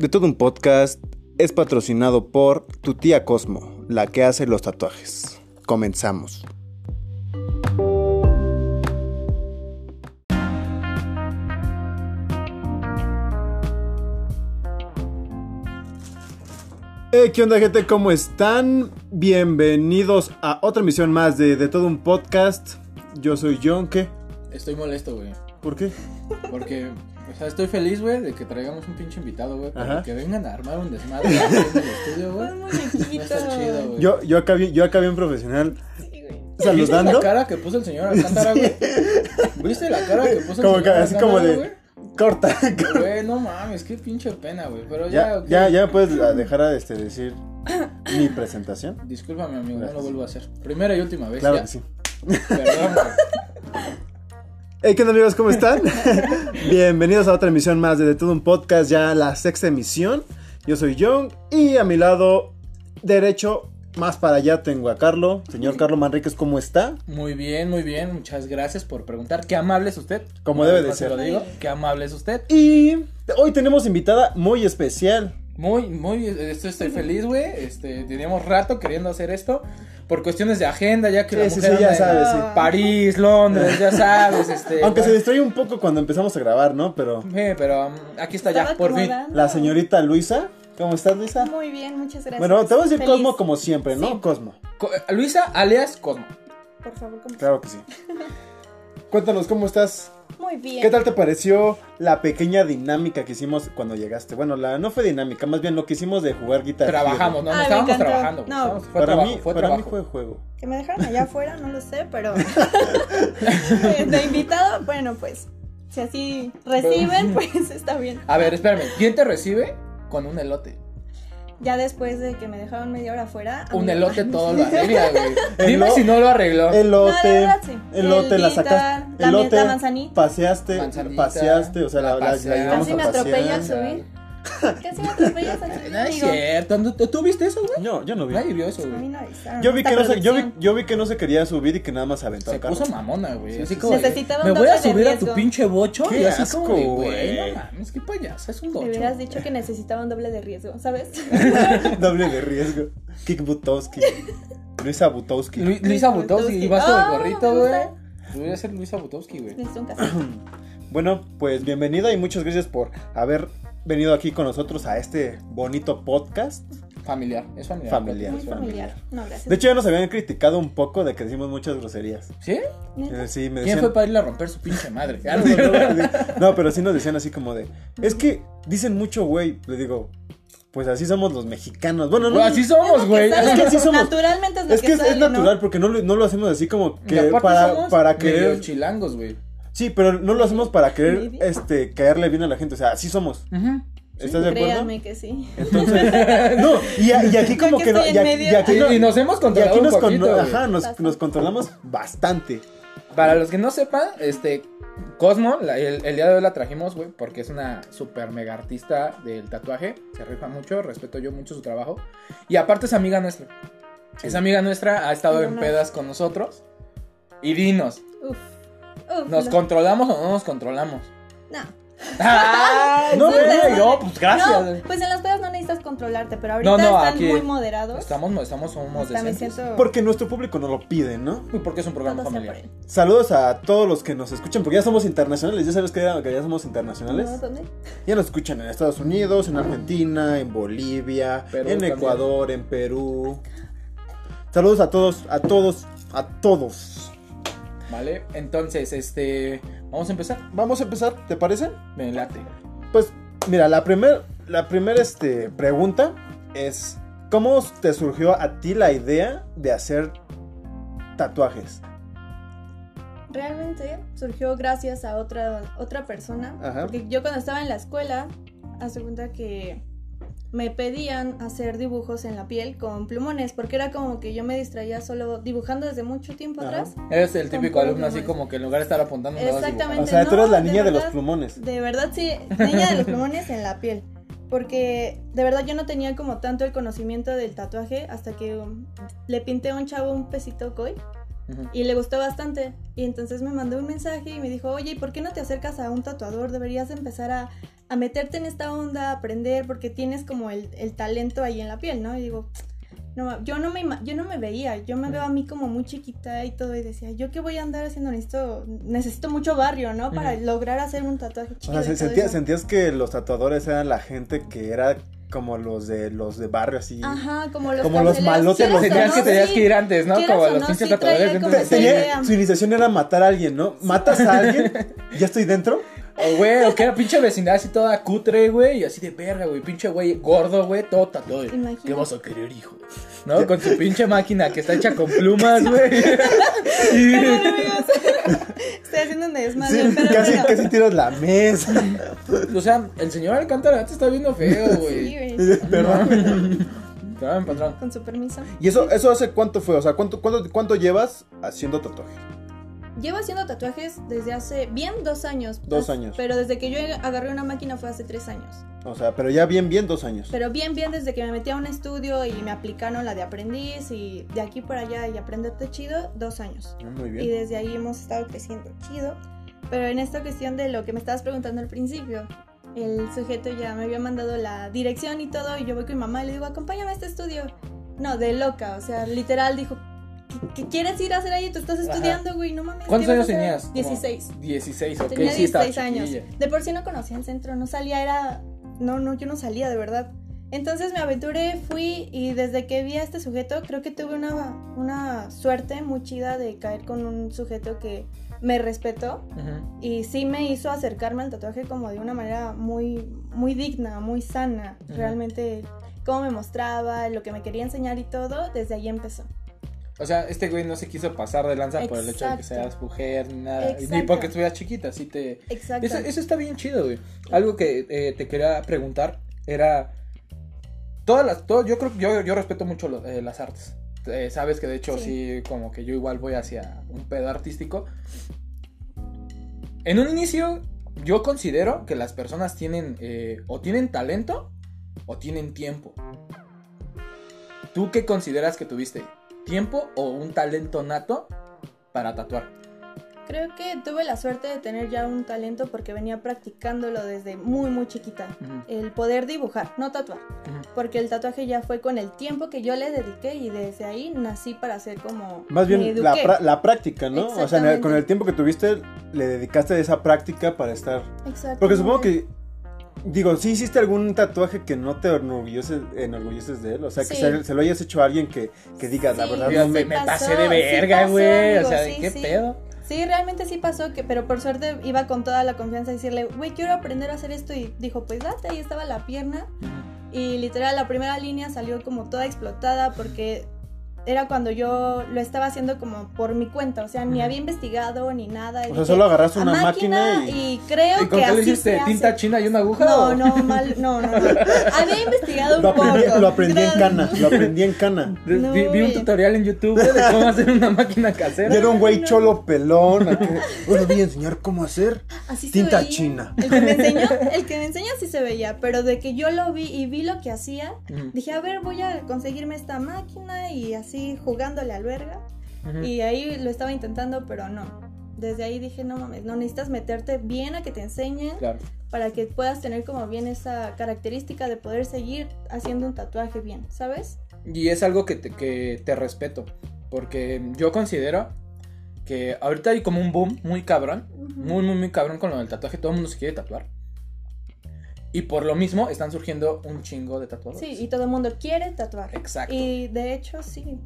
De todo un podcast es patrocinado por tu tía Cosmo, la que hace los tatuajes. Comenzamos. Hey, ¿qué onda gente? ¿Cómo están? Bienvenidos a otra emisión más de De todo un podcast. Yo soy John, ¿qué? Estoy molesto, güey. ¿Por qué? Porque, o sea, estoy feliz, güey, de que traigamos un pinche invitado, güey. Pero que vengan a armar un desmadre en el estudio, güey. No está chido, güey. Yo, yo, acá, bien- yo acá bien profesional Sí, güey. ¿Viste saludando. la cara que puso el señor Alcántara, güey? ¿Viste la cara que puso el Como señor que- así como de- güey? Corta. Güey, no mames, qué pinche pena, güey. Pero ya, Ya, ok. ya, ya puedes dejar de este, decir mi presentación. Discúlpame, amigo, no lo vuelvo a hacer. Primera y última vez, Claro ya. que sí. Perdón, güey. Hey, ¿qué onda amigos? ¿Cómo están? Bienvenidos a otra emisión más de De Todo Un Podcast, ya la sexta emisión. Yo soy John y a mi lado derecho, más para allá, tengo a Carlo. Señor Carlo Manríquez, ¿cómo está? Muy bien, muy bien. Muchas gracias por preguntar. Qué amable es usted. Como debe de se ser. lo digo. Qué amable es usted. Y hoy tenemos invitada muy especial. Muy, muy, esto estoy feliz, güey. Este, teníamos rato queriendo hacer esto por cuestiones de agenda, ya que Sí, sí, mujer sí, ya anda en sabes, sí. París, Londres, ya sabes, este. Aunque se bueno, distrae un poco cuando empezamos a grabar, ¿no? Pero sí, pero um, aquí está ya, por fin. la señorita Luisa, ¿cómo estás Luisa? Muy bien, muchas gracias. Bueno, te voy a decir Feliz. Cosmo como siempre, ¿no? Sí. Cosmo. Co- Luisa alias Cosmo. Por favor, ¿cómo? Claro que sí. Cuéntanos cómo estás. Muy bien. ¿Qué tal te pareció la pequeña dinámica que hicimos cuando llegaste? Bueno, la no fue dinámica, más bien lo que hicimos de jugar guitarra. Trabajamos, no, no Ay, me estábamos encantó. trabajando. No. fue Para trabajo, mí, fue para mí fue juego. Que me dejaron allá afuera, no lo sé, pero. de invitado, bueno, pues. Si así reciben, pues está bien. A ver, espérame, ¿quién te recibe? Con un elote. Ya después de que me dejaron media hora afuera. a Un elote todo lo arregla, güey. Dime si no lo arregló. Elote, No, de verdad, sí. elote, El la sacaste. la elote, la manzanita. paseaste, Manzanita, paseaste, o sea, la, la la, la Casi a me atropella al subir. Casi me atropellas. No es cierto, ¿tú, viste eso, güey? No, yo no vi. Nadie vio eso, A güey. Yo vi, que no se, yo, vi, producción. yo vi que no se quería subir y que nada más aventó Se el carro. puso mamona, güey. Sí, así como. de, Necesitaba Me voy a de subir a tu riesgo". pinche bocho. Qué y así asco, como de, güey. güey. No mames, qué payasa, es un Me bocho. hubieras dicho que necesitaba un doble de riesgo, ¿sabes? Doble de riesgo. Kik Butowski. Luisa Butowski. Lu- Luisa Butowski, y vas con el Ah, gorrito, me güey. gusta. Voy a ser Luisa Butowski, güey. Bueno, pues bienvenida y muchas gracias por haber venido aquí con nosotros a este bonito podcast. Familiar, es familiar. Familiar. Familiar. No, gracias. De hecho, ya nos habían criticado un poco de que decimos muchas groserías. ¿Sí? Eh, Sí, me ¿Quién decían. fue para irle a romper su pinche madre? No, pero sí nos decían así como de. Es que dicen mucho, güey. Le digo, pues así somos los mexicanos. Bueno, no. Güey, así somos, que güey. Es que así somos. Naturalmente es lo Es que es, sale, es ¿no? natural porque no lo, no lo hacemos así como que para, somos para medio querer. chilangos, güey. Sí, pero no lo hacemos para querer este caerle bien a la gente. O sea, así somos. Ujú. ¿Estás de acuerdo? Créame que sí. Entonces, no, y, a- y aquí como que que no, y aquí, y aquí no- Y, y nos hemos y controlado aquí un nos, con- poquito, ajá, nos, controlamos bastante. Para los que no sepan, este Cosmo, la- el, el día de hoy la trajimos, güey, porque es una super mega artista del tatuaje. Se rifa mucho, respeto yo mucho su trabajo. Y aparte es amiga nuestra. Es amiga nuestra, ha estado en pedas con nosotros. Y dinos, Uf. Uf. ¿nos controlamos o no nos controlamos? No. ¡Ay, No, güey! no, No, pues gracias. No, pues en las pedas no necesitas controlarte, pero ahorita No, no, están aquí muy moderados. Estamos, estamos, somos siento. Porque nuestro público nos lo pide, ¿no? Uy, porque es un programa todo familiar. Saludos a todos los que nos escuchan, porque ya somos internacionales. Ya sabes que ya, que ya somos internacionales. ¿No? ¿Dónde? Ya nos escuchan en Estados Unidos, en Argentina, en Bolivia, Perú en también. Ecuador, en Perú. Saludos a todos, a todos, a todos. ¿Vale? Entonces, este. Vamos a empezar. Vamos a empezar, ¿te parece? Me late. Pues mira, la primera la primer, este, pregunta es, ¿cómo te surgió a ti la idea de hacer tatuajes? Realmente surgió gracias a otra, otra persona. Ajá. Porque yo cuando estaba en la escuela, hace cuenta que me pedían hacer dibujos en la piel con plumones, porque era como que yo me distraía solo dibujando desde mucho tiempo Ajá. atrás. Eres el típico alumno así como que en lugar de estar apuntando, Exactamente. O sea, tú eres no, la de niña de los verdad. plumones. De verdad, sí, niña de los plumones en la piel. Porque de verdad yo no tenía como tanto el conocimiento del tatuaje hasta que um, le pinté a un chavo un pesito koi Y le gustó bastante. Y entonces me mandó un mensaje y me dijo, oye, ¿y por qué no te acercas a un tatuador? Deberías empezar a, a meterte en esta onda, a aprender, porque tienes como el, el talento ahí en la piel, ¿no? Y digo, no, yo no me yo no me veía, yo me veo a mí como muy chiquita y todo y decía, yo qué voy a andar haciendo, necesito, necesito mucho barrio, ¿no? Para lograr hacer un tatuaje O chido. sea, se- sentías que los tatuadores eran la gente que era como los de los de barrio así. Ajá, como los, Como los malotes, los- Tenías no, que, tenías sí. que ir antes, ¿no? Como los no, pinches sí tenía- idea. su iniciación era matar a alguien, ¿no? Matas a alguien, ya estoy dentro. O, güey, o que era pinche vecindad así toda cutre, güey, y así de verga, güey. Pinche güey gordo, güey, todo tatuado. ¿Qué vas a querer, hijo? ¿No? Con su pinche máquina que está hecha con plumas, güey. Y- Estoy haciendo un desmadre, Sí, pero casi, bueno. casi tiras la mesa. o sea, el señor Alcántara te está viendo feo, Sí, güey. güey. Perdón. Perdón, patrón. Con su permiso. ¿Y eso, eso hace cuánto fue? O sea, ¿cuánto, cuánto, cuánto llevas haciendo tatuajes? Llevo haciendo tatuajes desde hace bien dos años. Dos As- años. Pero desde que yo agarré una máquina fue hace tres años. O sea, pero ya bien, bien dos años. Pero bien, bien desde que me metí a un estudio y me aplicaron la de aprendiz y de aquí para allá y aprenderte chido, dos años. Ah, Muy Y bien. desde ahí hemos estado creciendo chido. Pero en esta cuestión de lo que me estabas preguntando al principio, el sujeto ya me había mandado la dirección y todo y yo voy con mi mamá y le digo, acompáñame a este estudio. No, de loca, o sea, literal dijo, ¿qué, quieres ir a hacer ahí? Tú estás estudiando, güey, no mames. ¿Cuántos ¿qué años vas a hacer?". tenías? Como 16. 16, ok, Tenía sí, estaba 16 años. chiquilla. De por sí no conocía el centro, no salía, era... No, no, yo no salía de verdad. Entonces me aventuré, fui y desde que vi a este sujeto, creo que tuve una, una suerte muy chida de caer con un sujeto que me respetó Ujú. y sí me hizo acercarme al tatuaje como de una manera muy, muy digna, muy sana. Ujú. Realmente cómo me mostraba, lo que me quería enseñar y todo, desde ahí empezó. O sea, este güey no se quiso pasar de lanza por el hecho de que seas mujer ni nada. Ni porque estuvieras chiquita, así te... Exacto. Eso, eso está bien chido, güey. Algo que eh, te quería preguntar era... Todas las... Todo, yo creo que yo, yo respeto mucho lo- eh, las artes. Eh, sabes que de hecho sí. Sí. como que yo igual voy hacia un pedo artístico. En un inicio, yo considero que las personas tienen eh, o tienen talento o tienen tiempo. ¿Tú qué consideras que tuviste? ¿Tiempo o un talento nato para tatuar? Creo que tuve la suerte de tener ya un talento porque venía practicándolo desde muy, muy chiquita. El poder dibujar, no tatuar. Porque el tatuaje ya fue con el tiempo que yo le dediqué y desde ahí nací para ser como... Más bien la, práctica, ¿no? O sea, el- con el tiempo que tuviste, le dedicaste a esa práctica para estar. Exactamente. Porque supongo que. Digo, ¿sí hiciste algún tatuaje que no te enorgulleces, enorgulleces de él? O sea, que Sí. se, se lo hayas hecho a alguien que, que digas, la verdad, no me, me. pasó, pasé de verga, güey. o sea, sí, ¿qué pedo? Sí, realmente sí pasó, que, pero por suerte iba con toda la confianza a decirle, güey, quiero aprender a hacer esto. Y dijo, pues date, ahí estaba la pierna. Y literal, la primera línea salió como toda explotada porque era cuando yo lo estaba haciendo como por mi cuenta. O sea, ni había investigado ni nada. O y sea, solo agarraste "A una máquina y. creo ¿Y con que qué le así hiciste? se ¿Tinta hace". china y una aguja? No, o- no, mal, no, no, no. Había investigado un Lo aprendí, poco. lo aprendí en cana, lo aprendí en cana. Vi, No, vi un tutorial en YouTube de cómo hacer una máquina Y casera. era un güey no. cholo pelón. voy a enseñar cómo hacer. Así se Tinta veía. china. El que me enseñó, el que me enseñó sí se veía, pero de que yo lo vi y vi lo que hacía, dije, a ver, voy a conseguirme esta máquina y así jugándole al verga. ujú. Y ahí lo estaba intentando, pero no. Desde ahí dije, no mames, no necesitas meterte bien a que te enseñen Claro. para que puedas tener como bien esa característica de poder seguir haciendo un tatuaje bien, ¿sabes? Y es algo que te, que te respeto. Porque yo considero que ahorita hay como un boom muy cabrón. Muy, muy, muy cabrón con lo del tatuaje. Todo el mundo se quiere tatuar. Y por lo mismo están surgiendo un chingo de tatuadores. Sí, y todo el mundo quiere tatuar. Exacto. Y de hecho, sí.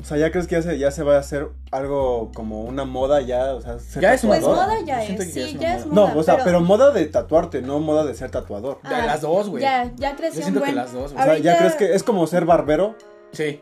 O sea, ¿ya crees que ya se, ya se va a hacer algo como una moda ya? O sea, ser Ya es una Pues moda ya Yo es, que ya sí, es ya es moda. moda. No, o sea, pero... moda de tatuarte, no moda de ser tatuador. De las dos, güey. Ya, ya Yo creció un siento que buen. las dos, O güey. sea, ¿ya crees que es como ser barbero? Sí.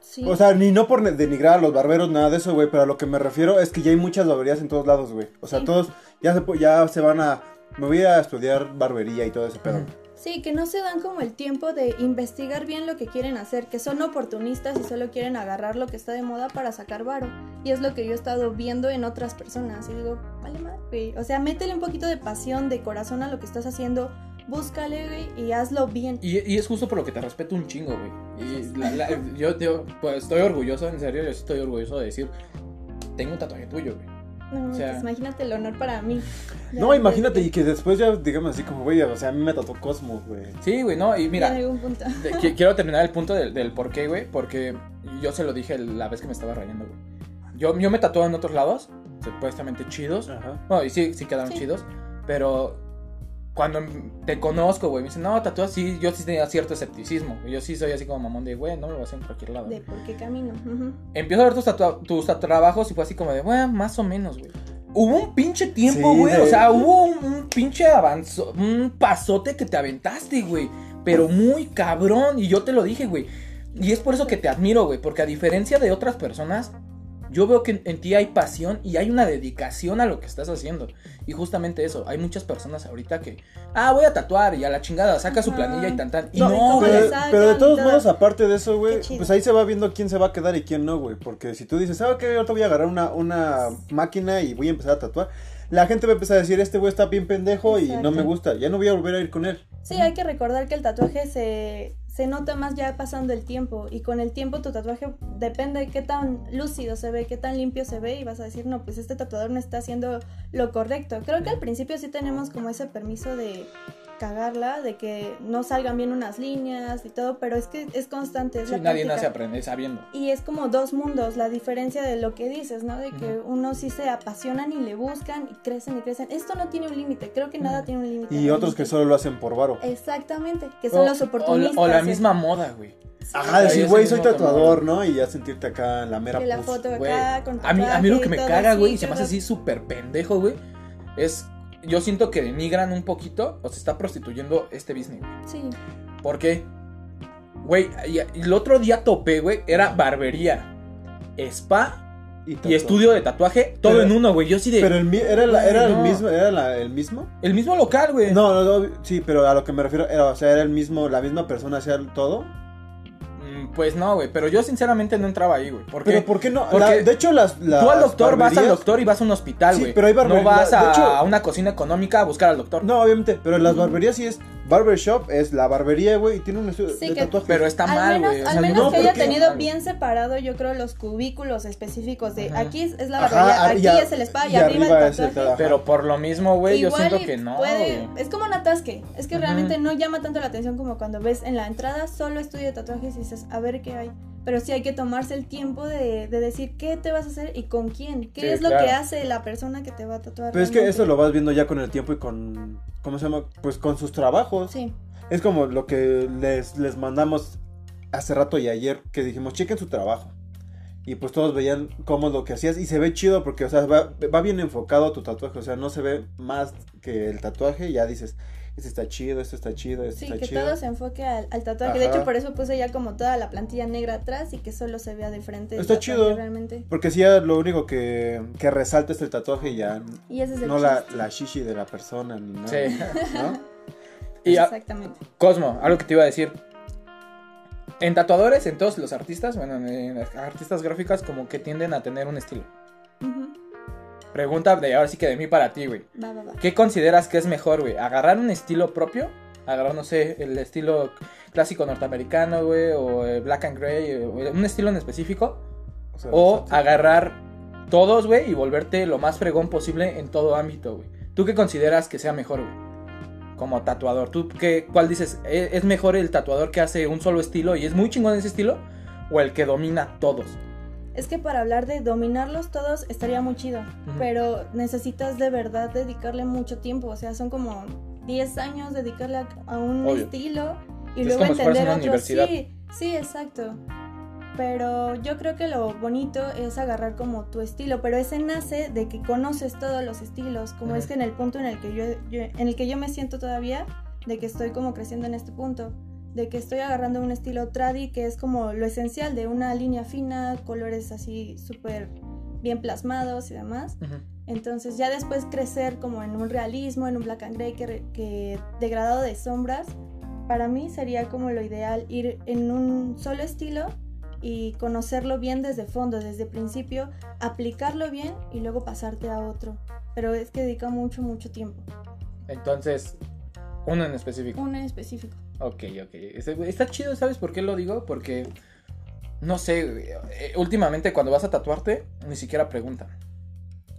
Sí. O sea, ni no por denigrar a los barberos, nada de eso, güey, pero a lo que me refiero es que ya hay muchas barberías en todos lados, güey. O sea, Sí. todos ya se, ya se van a... Me voy a estudiar barbería y todo ese pedo. Sí, que no se dan como el tiempo de investigar bien lo que quieren hacer, que son oportunistas y solo quieren agarrar lo que está de moda para sacar varo. Y es lo que yo he estado viendo en otras personas. Y digo, vale madre, güey. O sea, métele un poquito de pasión, de corazón a lo que estás haciendo. Búscale, güey, y hazlo bien. Y, y es justo por lo que te respeto un chingo, güey. Y la- la- yo, yo, pues estoy orgulloso, en serio, yo estoy orgulloso de decir. tengo un tatuaje tuyo, güey. No, O sea- pues imagínate el honor para mí. No, imagínate, y que después ya, digamos así como, güey, o sea, a mí me tatuó Cosmo, güey. Sí, güey, no, y Mira. punto. quiero terminar el punto del, del por qué, güey, porque yo se lo dije la vez que me estaba rayando, güey. Yo, yo me tatué en otros lados, supuestamente chidos. Ajá. Bueno, y sí, sí quedaron Sí. chidos, pero cuando te conozco, güey, me dicen, no, tatúas, sí, yo sí tenía cierto escepticismo. Yo sí soy así como mamón de, güey, no me lo voy a hacer en cualquier lado. De por qué camino. Empiezo a ver tus, tus trabajos y fue así como de, bueno, más o menos, güey. Hubo un pinche tiempo, Sí, güey. de- O sea, hubo un, un pinche avanzo, un pasote que te aventaste, güey. Pero muy cabrón. Y yo te lo dije, güey. Y es por eso que te admiro, güey. Porque a diferencia de otras personas, yo veo que en, ti hay pasión y hay una dedicación a lo que estás haciendo. Y justamente eso, hay muchas personas ahorita que, ah, voy a tatuar y a la chingada, saca su planilla y tan tan. Y No, no, ¿cómo güey. le pero, de todos todo? modos, aparte de eso, güey, pues ahí se va viendo quién se va a quedar y quién no, güey. Porque si tú dices, ¿sabes qué? Ahorita voy a agarrar una, una máquina y voy a empezar a tatuar. La gente va a empezar a decir, este güey está bien pendejo y no me gusta. Ya no voy a volver a ir con él. Sí, hay que recordar que el tatuaje se, se nota más ya pasando el tiempo y con el tiempo tu tatuaje depende de qué tan lúcido se ve, qué tan limpio se ve y vas a decir, no, pues este tatuador no está haciendo lo correcto. Creo que al principio sí tenemos como ese permiso de cagarla, de que no salgan bien unas líneas y todo, pero es que es constante, es Sí, la nadie práctica. nace aprende sabiendo. Y es como dos mundos, la diferencia de lo que dices, ¿no? De que unos sí se apasionan y le buscan y crecen y crecen. Esto no tiene un límite, creo que nada tiene un límite. Y otros que solo lo hacen por varo. Exactamente, que son los O- oportunistas. O, la misma moda, güey. Ajá, Ahí decir, güey, soy tatuador, ¿no? Y ya sentirte acá en la mera la pus. foto acá con a mí, a mí lo que me caga, güey, y se me hace así súper pendejo, güey, es, yo siento que denigran un poquito o se está prostituyendo este business, güey. Sí, ¿Por qué? Güey, y- y el otro día topé, güey, era barbería, spa y estudio de tatuaje, todo Pero- en uno, güey. Yo sí de... Pero el, era, la- era el no. mismo, era la- el mismo. El mismo local, güey. No, no, no, sí, pero a lo que me refiero, era, o sea, era el mismo, la misma persona hacía todo. Mm, Pues no, güey, pero yo sinceramente no entraba ahí, güey. ¿Por qué? Pero ¿por qué no? Porque La- de hecho, las, las Tú al doctor vas al barberías- doctor y vas a un hospital, Sí, güey. pero hay No barbería- vas a, hecho- a una cocina económica a buscar al doctor. No, obviamente, pero en las barberías sí es barbershop, es la barbería, güey, y tiene un estudio Sí, de que- tatuaje. Pero está al mal, güey. o al sea, menos no, que haya tenido bien separado, yo creo, los cubículos específicos de Ajá. aquí es la Ajá, barbería, ah, aquí ya- es el spa y, y arriba, arriba el es el tatuaje. Pero por lo mismo, güey, yo siento que no, puede- es como un atasque. Es que realmente no llama tanto la atención como cuando ves en la entrada solo estudio de tatuajes y dices, a ver qué hay. Pero sí hay que tomarse el tiempo de, de decir qué te vas a hacer y con quién. ¿Qué Sí, es lo claro. que hace la persona que te va a tatuar? Pero es que eso lo vas viendo ya con el tiempo y con, ¿cómo se llama? Pues con sus trabajos. Sí, Es como lo que les, les mandamos hace rato y ayer, que dijimos, chequen su trabajo. Y pues todos veían cómo lo que hacías y se ve chido porque, o sea, va, va bien enfocado tu tatuaje, o sea, no se ve más que el tatuaje y ya dices, este está chido, este está chido, este sí, está que chido. todo se enfoque al, al tatuaje. De hecho, por eso puse ya como toda la plantilla negra atrás y que solo se vea de frente. Está tatuaje chido. Realmente. Porque si ya lo único que, que resalta es el tatuaje y ya Y ese es el no la, la shishi de la persona ni nada. Sí. ¿no? Y a- Exactamente. Cosmo, algo que te iba a decir. En tatuadores, en todos los artistas, bueno, en las artistas gráficas, como que tienden a tener un estilo. Ujú. Pregunta de ahora sí que de mí para ti, güey. Va, va, va. ¿Qué consideras que es mejor, güey? ¿Agarrar un estilo propio? Agarrar, no sé, el estilo clásico norteamericano, güey, o el black and gray, un estilo en específico. O, sea, O agarrar todos, güey, y volverte lo más fregón posible en todo ámbito, güey. ¿Tú qué consideras que sea mejor, güey? Como tatuador. ¿Tú qué, cuál dices? ¿E- ¿Es mejor el tatuador que hace un solo estilo y es muy chingón ese estilo? ¿O el que domina todos? Es que para hablar de dominarlos todos estaría muy chido, pero necesitas de verdad dedicarle mucho tiempo, o sea, son como 10 años dedicarle a, a un Obvio. estilo y Es luego entender otro. Sí, sí, exacto. Pero yo creo que lo bonito es agarrar como tu estilo, pero ese nace de que conoces todos los estilos, como es que en el punto en el que yo, yo- en el que yo me siento todavía, de que estoy como creciendo en este punto, de que estoy agarrando un estilo tradi que es como lo esencial de una línea fina, colores así súper bien plasmados y demás. Entonces ya después crecer como en un realismo, en un black and gray que, que degradado de sombras, para mí sería como lo ideal ir en un solo estilo y conocerlo bien desde fondo, desde principio, aplicarlo bien y luego pasarte a otro. Pero es que dedica mucho, mucho tiempo. Entonces, uno en específico. Uno en específico. Ok, ok. Está chido, ¿sabes por qué lo digo? Porque no sé, güey, eh, últimamente cuando vas a tatuarte, ni siquiera preguntan.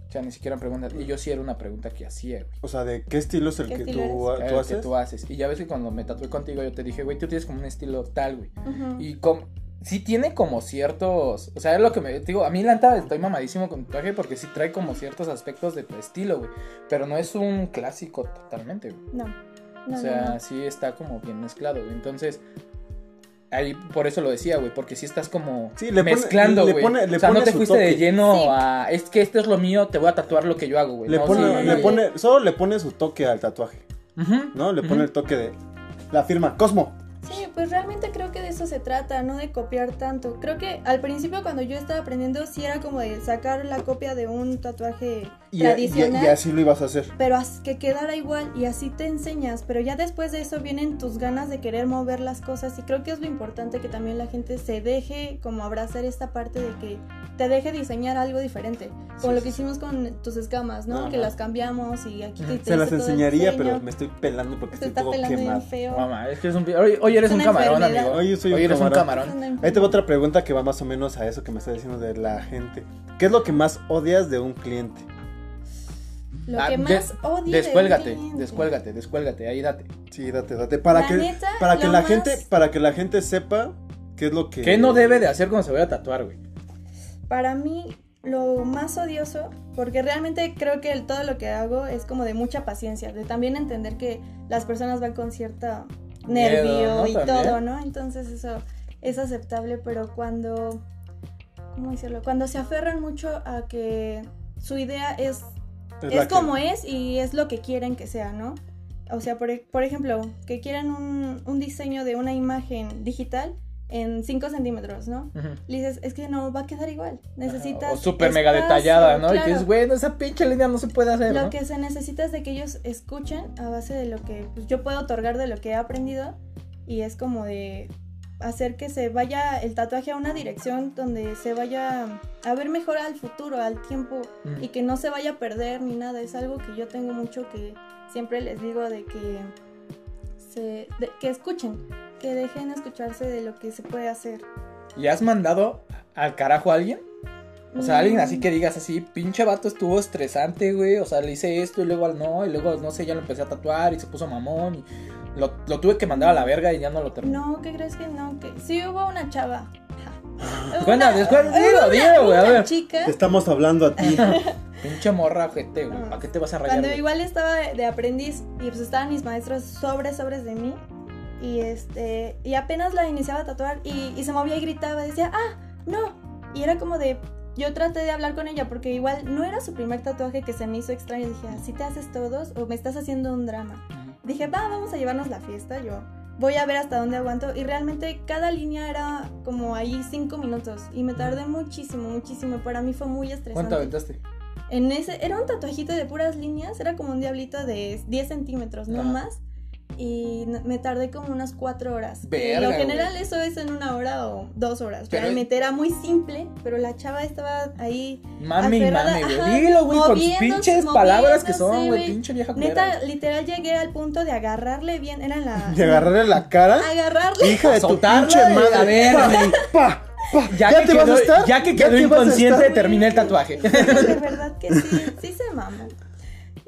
O sea, ni siquiera preguntan. Y yo sí era una pregunta que hacía, güey. O sea, ¿de qué estilo es el ¿Qué que estilo tú, El tú que haces? tú haces. Y ya ves que cuando me tatué contigo, yo te dije, güey, tú tienes como un estilo tal, güey. Y com- sí tiene como ciertos. O sea, es lo que me digo. A mí, la neta, estoy mamadísimo con tu traje porque sí trae como ciertos aspectos de tu estilo, güey. Pero no es un clásico totalmente, güey. No. No, o sea, no, no. sí está como bien mezclado, güey. Entonces. Ahí por eso lo decía, güey, porque sí estás como Sí, le pone- mezclando, le güey. pone- le o sea, no te fuiste de lleno Sí. a es que esto es lo mío, te voy a tatuar lo que yo hago, güey. Le No, pone, sí. le pone, solo le pone su toque al tatuaje, ¿no? Le pone el toque de la firma Cosmo. Sí, pues realmente creo que de eso se trata, no de copiar tanto. Creo que al principio cuando yo estaba aprendiendo sí era como de sacar la copia de un tatuaje Y, y- tradicional. y así lo ibas a hacer. pero que quedara igual y así te enseñas, pero ya después de eso vienen tus ganas de querer mover las cosas y creo que es lo importante que también la gente se deje como abrazar esta parte de que te deje diseñar algo diferente, como Sí, lo sí, que hicimos con tus escamas, ¿no? Ajá. Que las cambiamos y aquí te, te Se las enseñaría, pero me estoy pelando porque se estoy está todo pelando bien quemado. feo. Mamá, es que es un pi- hoy, hoy eres Es un camarón, enfermedad. amigo. Hoy soy un eres un camarón. camarón. Ahí te va otra pregunta que va más o menos a eso que me estás diciendo de la gente. ¿Qué es lo que más odias de un cliente? Lo Ah, que de- más odio de un Descuélgate, cliente. descuélgate, descuélgate, ahí date. Sí, date, date. Para La que, neta, para que la más- gente, para que la gente sepa qué es lo que. ¿Qué no debe de hacer cuando se vaya a tatuar, güey? Para mí, lo más odioso, porque realmente creo que el- todo lo que hago es como de mucha paciencia, de también entender que las personas van con cierta Miedo, nervio ¿no? y También. todo, ¿no? Entonces eso es aceptable, pero cuando, ¿cómo decirlo? Cuando se aferran mucho a que su idea es Es es la que- como es y es lo que quieren que sea, ¿no? O sea, por, por ejemplo, que quieren un, un diseño de una imagen digital en 5 centímetros, ¿no? Ujú. Le dices, es que no va a quedar igual. Necesitas. O súper mega detallada, ¿no? Y claro. que dices, güey, no, esa pinche línea no se puede hacer, Lo ¿no? que se necesita es de que ellos escuchen a base de lo que pues, yo puedo otorgar de lo que he aprendido. Y es como de hacer que se vaya el tatuaje a una dirección donde se vaya a ver mejor al futuro, al tiempo Mm. y que no se vaya a perder ni nada. Es algo que yo tengo mucho que siempre les digo de que se de- que escuchen, que dejen escucharse de lo que se puede hacer. ¿Y has mandado al carajo a alguien? O sea, alguien así Mm, que digas así, pinche vato estuvo estresante, güey. O sea, le hice esto y luego al no, y luego, no sé, ya lo empecé a tatuar y se puso mamón. Y lo, lo tuve que mandar a la verga y ya no lo terminé. No, ¿qué crees que no? Que sí hubo una chava. Una- después, dilo, dilo, güey, a una ver. chica Te estamos hablando a ti. Pinche morra, ojete, güey. No. ¿Para qué te vas a rayar? Cuando igual estaba de, de aprendiz y pues estaban mis maestros sobres, sobres de mí. Y este, y apenas la iniciaba a tatuar y, y se movía y gritaba, decía, ah, no. Y era como de, yo traté de hablar con ella porque igual no era su primer tatuaje que se me hizo extraño. Dije, ¿así te haces todos o me estás haciendo un drama? Dije, va, vamos a llevarnos la fiesta, yo voy a ver hasta dónde aguanto. Y realmente cada línea era como ahí cinco minutos. Y me tardé muchísimo, muchísimo. Para mí fue muy estresante. ¿Cuánto aventaste? En ese, era un tatuajito de puras líneas, era como un diablito de 10 centímetros, no más. Y me tardé como unas 4 horas. Verga, Lo general güey. eso es en una hora o dos horas. Pero- Realmente era muy simple, pero la chava estaba ahí. Güey. ajá, Dilo, güey, con pinches palabras que son, güey. Pinche vieja culera. Neta, literal llegué al punto de agarrarle bien, era la... De agarrarle la cara. Agarrarle. Hija de tu pinche madre. a ver, Pa. Ya, que te vas a estar? ya que ¿Ya quedó inconsciente, terminé el tatuaje. De verdad que sí, sí se mamó.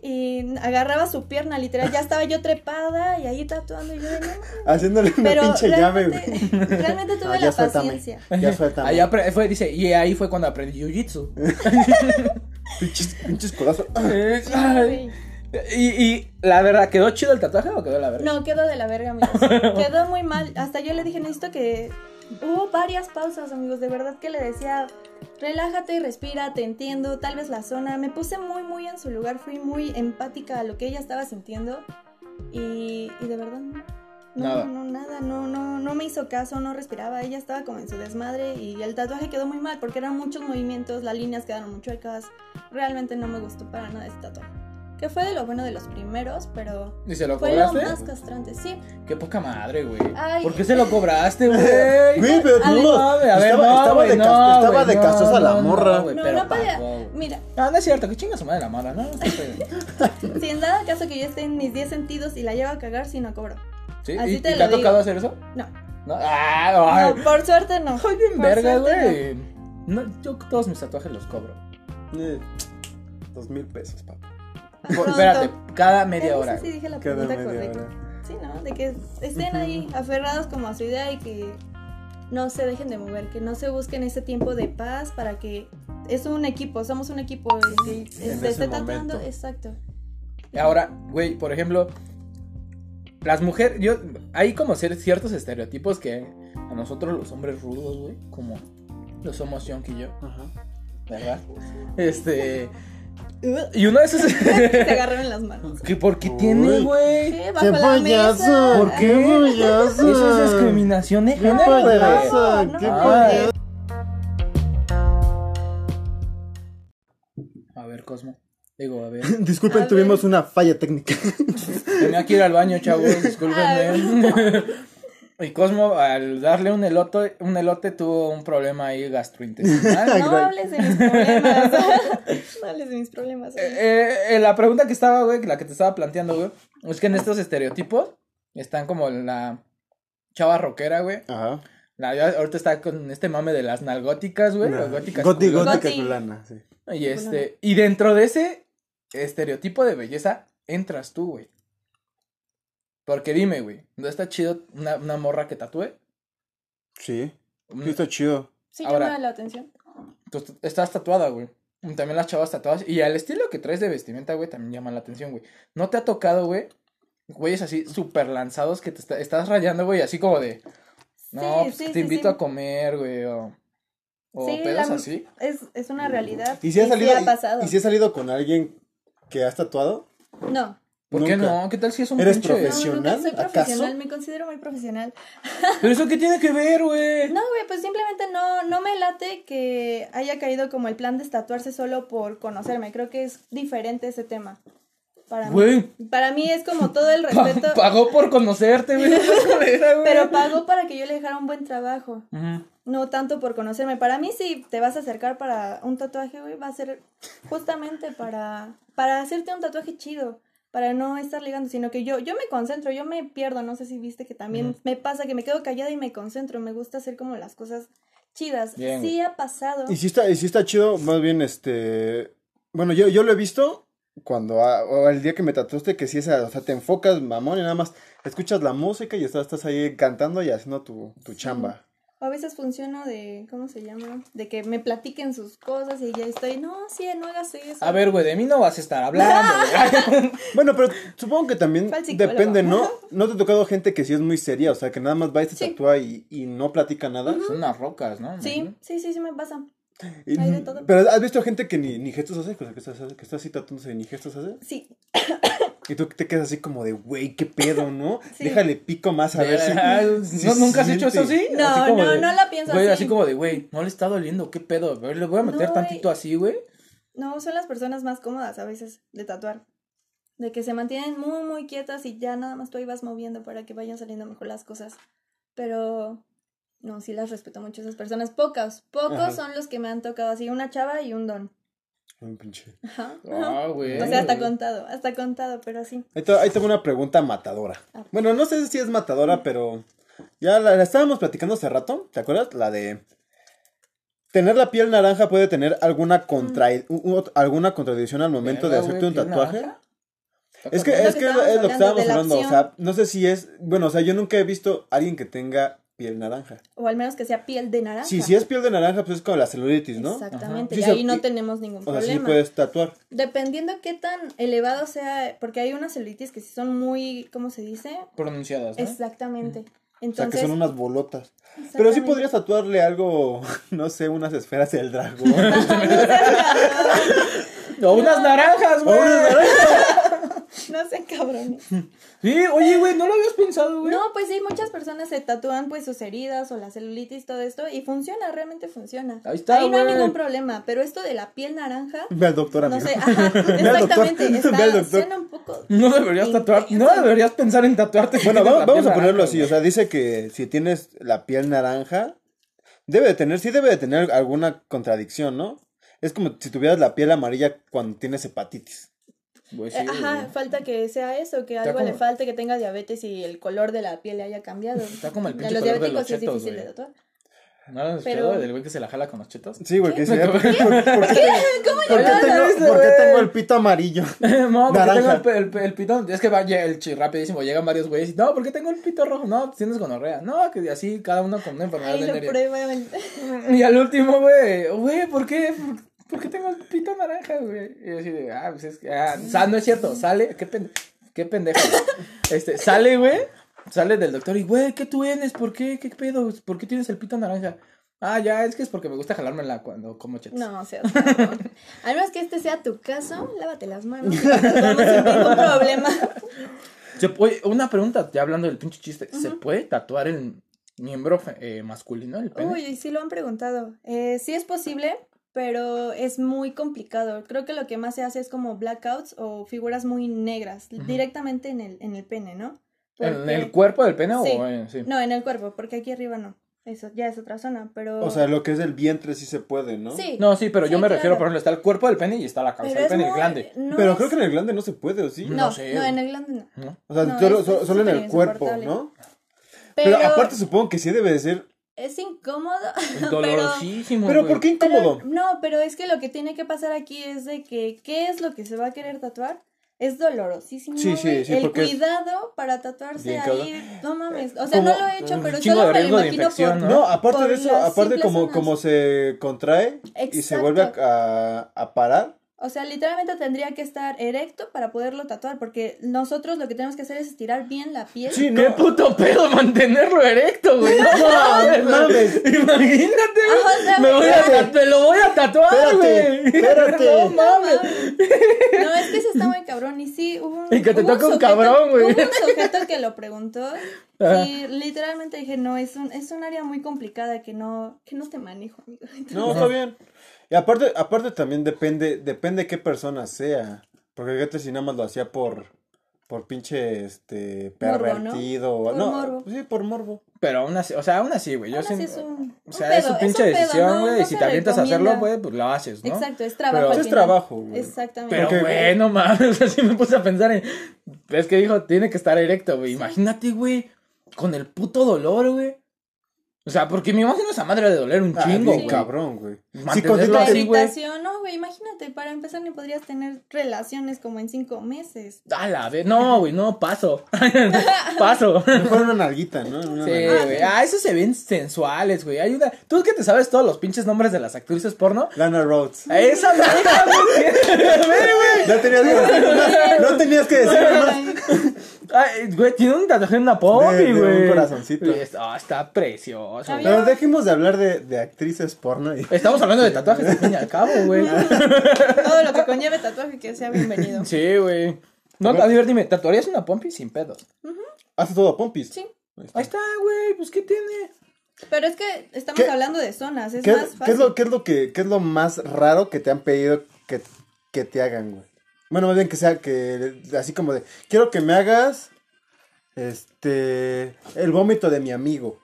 Y agarraba su pierna, literal, ya estaba yo trepada y ahí tatuando y yo de no mames". Haciéndole una Pero pinche llave, realmente, güey. realmente tuve Ah, ya la suéltame. paciencia. Ya suéltame. Ahí apre- fue, dice, y ahí fue cuando aprendí jiu-jitsu. Pinches, pinches y, y la verdad, ¿quedó chido el tatuaje o quedó la verdad? No, quedó de la verga, amigos. Quedó muy mal. Hasta yo le dije, necesito que. Hubo varias pausas, amigos. De verdad que le decía, relájate y respira, te entiendo. Tal vez la zona. Me puse muy, muy en su lugar. Fui muy empática a lo que ella estaba sintiendo. Y, y de verdad, no. No, Nada. no, nada, no, no, no me hizo caso, no respiraba, ella estaba como en su desmadre y el tatuaje quedó muy mal porque eran muchos movimientos, las líneas quedaron muy chuecas, realmente no me gustó para nada este tatuaje. Que fue de lo bueno de los primeros, pero ¿Y se lo fue lo cobraste? más castrante, sí. Qué poca madre, güey. Ay. ¿Por qué se lo cobraste, güey? Güey, pero tú no. a ver, estaba, no, estaba güey, de, no, estaba güey, de no, la no, morra. no, güey, No, pero podía-. Mira, No, no es cierto, que chinga su madre la mala, ¿no? Si en dado caso que yo esté en mis 10 sentidos y la llevo a cagar, si no cobro. ¿Sí? Así ¿Y, te y te lo ha tocado hacer eso? No, ¿No? Ah, ay. No, por suerte no. Soy bien verga, güey. No, yo todos mis tatuajes los cobro. Eh, Dos mil pesos, papá. Por- espérate, cada media hora. si dije la Cada pregunta media correcta. hora. Sí, ¿no? De que estén ahí aferrados como a su idea y que no se dejen de mover, que no se busquen ese tiempo de paz para que es un equipo, somos un equipo que En se ese esté exacto. Ahora, güey, por ejemplo, las mujeres, yo, hay como ciertos estereotipos que a nosotros los hombres rudos, güey, como lo somos John y yo, Ajá. ¿verdad? Este, y uno de esos... Se agarraron las manos. ¿Qué, ¿Por qué tiene, güey? ¿Qué? ¡Qué payaso! ¿Por qué? ¡Qué payaso! Eso es discriminación de ¡Qué género, güey. payaso! No, ¡Qué payaso! A ver, Cosmo. Digo, a ver. Disculpen, A tuvimos ver. una falla técnica. Tenía que ir al baño, chavos, discúlpenme. Y Cosmo, al darle un elote, un elote tuvo un problema ahí gastrointestinal. No hables de mis problemas. no hables de mis problemas. Eh, eh, la pregunta que estaba, güey, la que te estaba planteando, güey, es que en estos estereotipos están como la chava rockera, güey. Ajá. La, ahorita está con este mame de las nalgóticas, güey. las góticas Goti, gótica culana, sí. Y este, y dentro de ese estereotipo de belleza entras tú, güey. Porque dime, güey, ¿no está chido una, una morra que tatúe? Sí. Un- Sí, está chido. Sí, ahora- llama la atención. Tú estás tatuada, güey. Y También las chavas tatuadas. Y al estilo que traes de vestimenta, güey, también llama la atención, güey. ¿No te ha tocado, güey? Güeyes así súper lanzados que te está- estás rayando, güey, así como de. No, Sí, pues sí, te sí, invito sí. a comer, güey, o. O Sí, pedos la- así. Es, es una realidad. ¿Y si ha salido, ha pasado. y, y si has salido con alguien que has tatuado? No. ¿Por qué no? ¿Qué tal si es un ¿Eres pinche? No, profesional? nunca soy ¿Acaso? profesional, me considero muy profesional. Pero eso qué tiene que ver, güey. No, güey, pues simplemente no, no me late que haya caído como el plan de tatuarse solo por conocerme. Creo que es diferente ese tema. Para mí. Para mí es como todo el Pa- respeto. pagó por conocerte, güey. Pero pagó para que yo le dejara un buen trabajo. Ujú. No tanto por conocerme. Para mí, si te vas a acercar para un tatuaje, güey, va a ser justamente para, para hacerte un tatuaje chido. Para no estar ligando, sino que yo, yo me concentro, yo me pierdo. No sé si viste que también me pasa que me quedo callada y me concentro. Me gusta hacer como las cosas chidas. Bien, sí ha pasado. Y si está, y si está chido, más bien, este... Bueno, yo, yo lo he visto cuando, ah, o el día que me tatuaste, que si esa, o sea, te enfocas, mamón, y nada más escuchas la música y estás, estás ahí cantando y haciendo tu, tu chamba. O a veces funciona de, ¿cómo se llama? De que me platiquen sus cosas y ya estoy, no, sí, no hagas eso. A ver, güey, de mí no vas a estar hablando. Bueno, pero supongo que también depende, ¿no? ¿No te ha tocado gente que sí es muy seria? O sea, que nada más va y se Sí. tatúa y, y no platica nada. Son unas rocas, ¿no? Sí, sí, sí, sí me pasa. Y- Hay de todo. Pero ¿has visto gente que ni, ni gestos hace? O sea, que está, que está así tatuándose y ni gestos hace. Sí, Y tú te quedas así como de, güey, qué pedo, ¿no? Sí. Déjale pico más a ver si... Ah, si ¿no- ¿Nunca has hecho eso así? No, Así como no, de- no la pienso Güey, así. así como de, güey, no le está doliendo, ¿qué pedo? A ver, le voy a meter No, tantito güey. así, güey. no, son las personas más cómodas a veces de tatuar. De que se mantienen muy, muy quietas y ya nada más tú ahí vas moviendo para que vayan saliendo mejor las cosas. Pero, no, sí las respeto mucho a esas personas. Pocos, pocos Ajá. son los que me han tocado así, una chava y un don. Un pinche. Ajá. Ah, güey. O sea, hasta contado, hasta contado, pero sí. Ahí te, ahí tengo una pregunta matadora. Ah. Bueno, no sé si es matadora, pero ya la, la estábamos platicando hace rato, ¿te acuerdas? La de tener la piel naranja puede tener alguna contra u- u- alguna contradicción al momento de hacerte un tatuaje. naranja. Es que Es que que es estábamos lo que hablando, estábamos hablando, o sea, no sé si es, bueno, o sea, yo nunca he visto a alguien que tenga piel naranja. O al menos que sea piel de naranja. Sí, si es piel de naranja, pues es como la celulitis, ¿no? Exactamente, Ajá. y Sí, ahí se- no y- tenemos ningún O sea, sí problema. puedes tatuar. Dependiendo qué tan elevado sea, porque hay unas celulitis que sí son muy, ¿cómo se dice? Pronunciadas, ¿no? Exactamente. O sea, Entonces, que son unas bolotas. Pero sí podrías tatuarle algo, no sé, unas esferas del dragón. O unas naranjas, O güey. unas naranjas. No sean cabrones. Sí, oye, güey, ¿no lo habías pensado, güey? No, pues sí, muchas personas se tatúan pues sus heridas o la celulitis, todo esto, y funciona, realmente funciona. Ahí está, Ahí no hay ningún problema, pero esto de la piel naranja, Ve al doctor, no amigo. sé, ajá, exactamente, ve al está, doctor. suena un poco... No deberías tatuar, no deberías pensar en tatuarte. Bueno, vamos, a ponerlo naranja, así, güey. o sea, dice que si tienes la piel naranja, debe de tener, sí debe de tener alguna contradicción, ¿no? Es como si tuvieras la piel amarilla cuando tienes hepatitis. Sí, Eh, Ajá, falta que sea eso, que Está algo le falte, que tenga diabetes y el color de la piel le haya cambiado. Está como el A pinche los color de diabéticos los es chetos, difícil güey. de tatuar. ¿No lo has Pero- escuchado del güey que se la jala con los chetos? Sí, güey, que decía, ¿por, por- por qué, por qué lo tengo, por qué tengo el pito amarillo? no, porque tengo el, el, el pito. Es que va el chi rapidísimo. Llegan varios güeyes y no, ¿por qué tengo el pito rojo? No, tienes gonorrea. No, que así cada uno con una enfermedad Ahí lo venérea. prueban. Y al último, güey, güey, ¿por qué? ¿Por, qué tengo el pito naranja, güey? Y yo así de, ah, pues es que, ah, o sea, no es cierto, sale, qué, pen, qué pendejo. Este, sale, güey, sale del doctor y, güey, ¿qué tú tienes? ¿Por qué? ¿Qué pedo? ¿Por qué tienes el pito naranja? Ah, ya, es que es porque me gusta jalármela cuando como chetos. No, o sea, al menos que este sea tu caso, lávate las manos tatuamos sin ningún problema. Se- oye, una pregunta, ya hablando del pinche chiste, ¿se puede tatuar el miembro eh, masculino, el pene? Uy, sí lo han preguntado. Eh, sí es posible, pero es muy complicado. Creo que lo que más se hace es como blackouts o figuras muy negras, directamente en el, en el pene, ¿no? ¿En el cuerpo del pene Sí. o en, sí? No, en el cuerpo, porque aquí arriba no. Eso ya es otra zona, pero... O sea, lo que es el vientre sí se puede, ¿no? sí. No, sí, pero yo me refiero, por ejemplo, está el cuerpo del pene y está la cabeza pero del pene, el muy- glande. no Pero es- creo que en el glande no se puede, ¿o sí? No No, sé, no, en el glande no. ¿no? O sea, No, solo, solo- en el cuerpo. ¿no? Pero, Pero, aparte supongo que sí debe de ser... es incómodo. Dolorosísimo. Pero. ¿por qué Pero- incómodo? no, pero es que lo que tiene que pasar aquí es de que qué es lo que se va a querer tatuar. Es dolorosísimo. Sí, sí, sí, El cuidado para tatuarse ahí, no mames. O sea, Como no lo he hecho, pero solo me lo imagino infección, por... ¿no? No, aparte por de eso, aparte como, zonas. como se contrae y se vuelve a, a- a parar. O sea, literalmente tendría que estar erecto para poderlo tatuar, porque nosotros lo que tenemos que hacer es estirar bien la piel. Sí, ¿Qué no. puto pedo mantenerlo erecto, güey? No mames, mames. Imagínate, o sea, me, voy a me lo voy a tatuar, Espérate, güey. espérate. No mames. No, es que eso está muy cabrón. Y sí, hubo un. Y que te toque un sujeto- cabrón, güey. Hubo un sujeto que lo preguntó. Ajá. Y literalmente dije, no, es un, es un área muy complicada que no, que no te manejo, amigo. No, está bien. Y aparte, aparte también depende, depende qué persona sea. Porque fíjate si nada más lo hacía por, por pinche, este, Morbo, ¿no? pervertido. o- Por no, morbo. sí, por morbo. Pero aún así, o sea, aún así, güey. Yo Aún así es un- O un sea, es pedo, su pinche un pedo, decisión, no- güey. no y si te avientas a hacerlo, güey, pues lo haces, ¿no? Exacto, es trabajo. Pero- Es trabajo, güey. Exactamente. Pero, Porque- güey, no mames, o sea, sí me puse a pensar en... Es que dijo, tiene que estar erecto, güey. Imagínate, güey, con el puto dolor, güey. O sea, porque me imagino esa madre de doler un Ah, chingo, cabrón, güey. Sí, La así, güey. irritación, no, güey, imagínate, para empezar ni podrías tener relaciones como en cinco meses. A la vez. No, güey, no, paso. paso. Mejor una nalguita, ¿no? Una Sí, güey. Ah, esos se ven sensuales, güey. Hay una. ¿Tú que te sabes todos los pinches nombres de las actrices porno? Lana Rhodes. Esa vieja, güey. No tenías que, no, no tenías que decir más. Ay, güey, tiene un tatuaje en una De- pompi, de un güey. corazoncito. Es- ah, está precioso. Güey. Pero dejemos de hablar de, de actrices porno. Y... Estamos hablando de tatuajes al fin y al cabo, güey. Todo lo que conlleve tatuaje que sea bienvenido. Sí, güey. No, a ver, dime, ¿tatuarías una pompi sin pedos? Hace todo a pompis. Sí. Ahí está. Ahí está, güey, pues ¿qué tiene? Pero es que estamos ¿Qué? hablando de zonas, es ¿Qué, más fácil. qué es lo, qué, es lo que, ¿Qué es lo más raro que te han pedido que, que te hagan, güey? Bueno, más bien que sea que, así como de, quiero que me hagas, este, el vómito de mi amigo.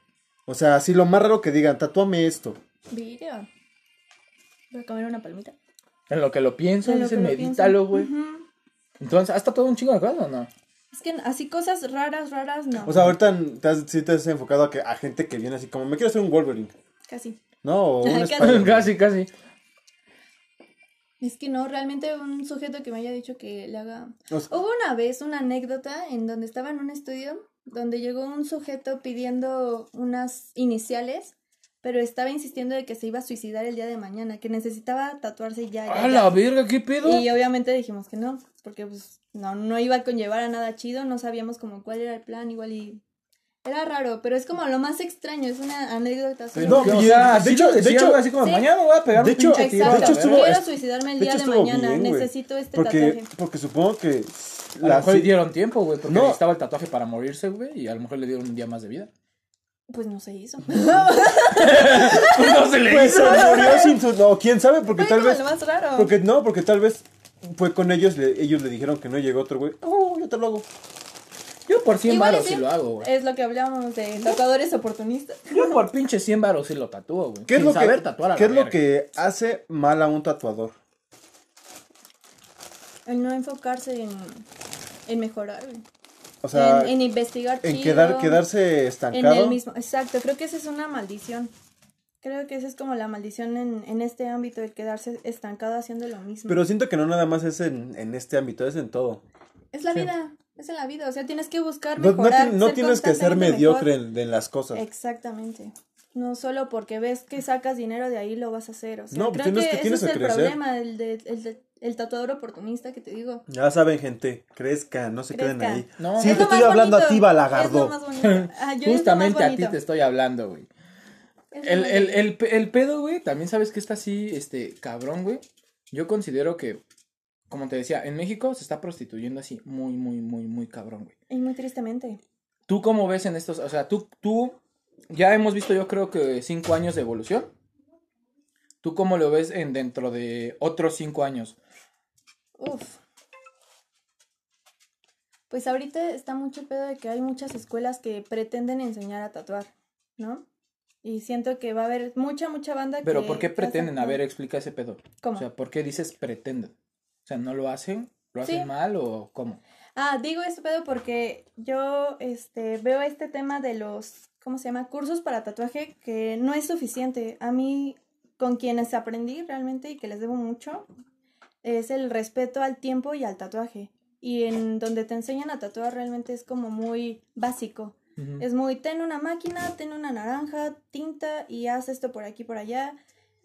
O sea, así lo más raro que digan, tatúame esto. Video. Voy a comer una palmita. En lo que lo pienso, En lo dice, que lo medítalo, pienso. güey. Ujú. Entonces, ¿hasta todo un chingo de cosas o no? Es que así cosas raras, raras, no. O sea, ahorita te has, sí te has enfocado a, que, a gente que viene así como, me quiero hacer un Wolverine, Casi. ¿no? O un Casi. Spider-Man. casi, casi. Es que no, realmente un sujeto que me haya dicho que le haga... O sea, Hubo una vez una anécdota en donde estaba en un estudio donde llegó un sujeto pidiendo unas iniciales, pero estaba insistiendo de que se iba a suicidar el día de mañana, que necesitaba tatuarse ya. ya, A ya. la verga, ¿qué pedo? Y obviamente dijimos que no, porque pues no, no iba a conllevar a nada chido, no sabíamos como cuál era el plan, igual y... Era raro, pero es como lo más extraño, es una anécdota. No, o y- sea, de hecho- de hecho- así como, Sí. mañana me voy a pegar De un hecho- pinche tiro. de a la hecho verga". estuvo- Quiero suicidarme el de día de mañana, bien, necesito este porque, tatuaje. porque supongo que... A lo la- mejor le dieron tiempo, güey, porque No. necesitaba el tatuaje para morirse, güey, y a lo mejor le dieron un día más de vida. Pues no se hizo. no se le Pues se murió sin su... No, quién sabe, porque tal vez... lo más raro. Porque no, porque tal vez fue con ellos, le- ellos le dijeron que no llegó otro güey. Oh, yo te lo hago. Yo por 100 Igual varos sí lo hago, güey. Es lo que hablábamos de tatuadores oportunistas. Yo por pinche 100 varos sí lo tatúo, güey. ¿Qué es Sin lo saber que, tatuar a ¿qué la es lo que hace mal a un tatuador? El no enfocarse en, en mejorar, güey. O sea, en, en investigar en chido, quedar, quedarse En estancado. el mismo, exacto, creo que esa es una maldición. Creo que esa es como la maldición en, en este ámbito, el quedarse estancado haciendo lo mismo. Pero siento que no nada más es en, en este ámbito, es en todo. es la sí. vida, es en la vida, o sea, tienes que buscar No, no mejorar. ti- no ser tienes que ser mediocre en, en las cosas. Exactamente. No solo porque ves que sacas dinero de ahí lo vas a hacer. O sea, No, pues creo tienes que, que- ese es el crecer. problema, el, de, el, de- el tatuador oportunista que te digo. Ya saben, gente, crezcan, no se queden ahí. No. sí, Es te estoy hablando a ti, Es lo Balagardo. Ah, yo es lo Justamente más a ti te estoy hablando, güey. El, el, el pedo, güey, también sabes que está así, este, cabrón, güey. Yo considero que, como te decía, en México se está prostituyendo así muy, muy, muy, muy cabrón, güey. Y muy tristemente. ¿Tú cómo ves en estos, o sea, tú, tú, ya hemos visto yo creo que cinco años de evolución? ¿Tú cómo lo ves en dentro de otros cinco años? Uf. Pues ahorita está mucho pedo de que hay muchas escuelas que pretenden enseñar a tatuar, ¿no? Y siento que va a haber mucha, mucha banda Pero que... ¿por qué pretenden? A ver, explica ese pedo. ¿Cómo? O sea, ¿por qué dices pretenden? O sea, ¿no lo hacen? ¿Lo hacen Sí. mal o cómo? Ah, digo este pedo porque yo este, veo este tema de los, ¿cómo se llama? Cursos para tatuaje que no es suficiente. A mí, con quienes aprendí realmente y que les debo mucho, es el respeto al tiempo y al tatuaje. Y en donde te enseñan a tatuar realmente es como muy básico. Es muy, ten una máquina, ten una naranja, tinta y haz esto por aquí, por allá.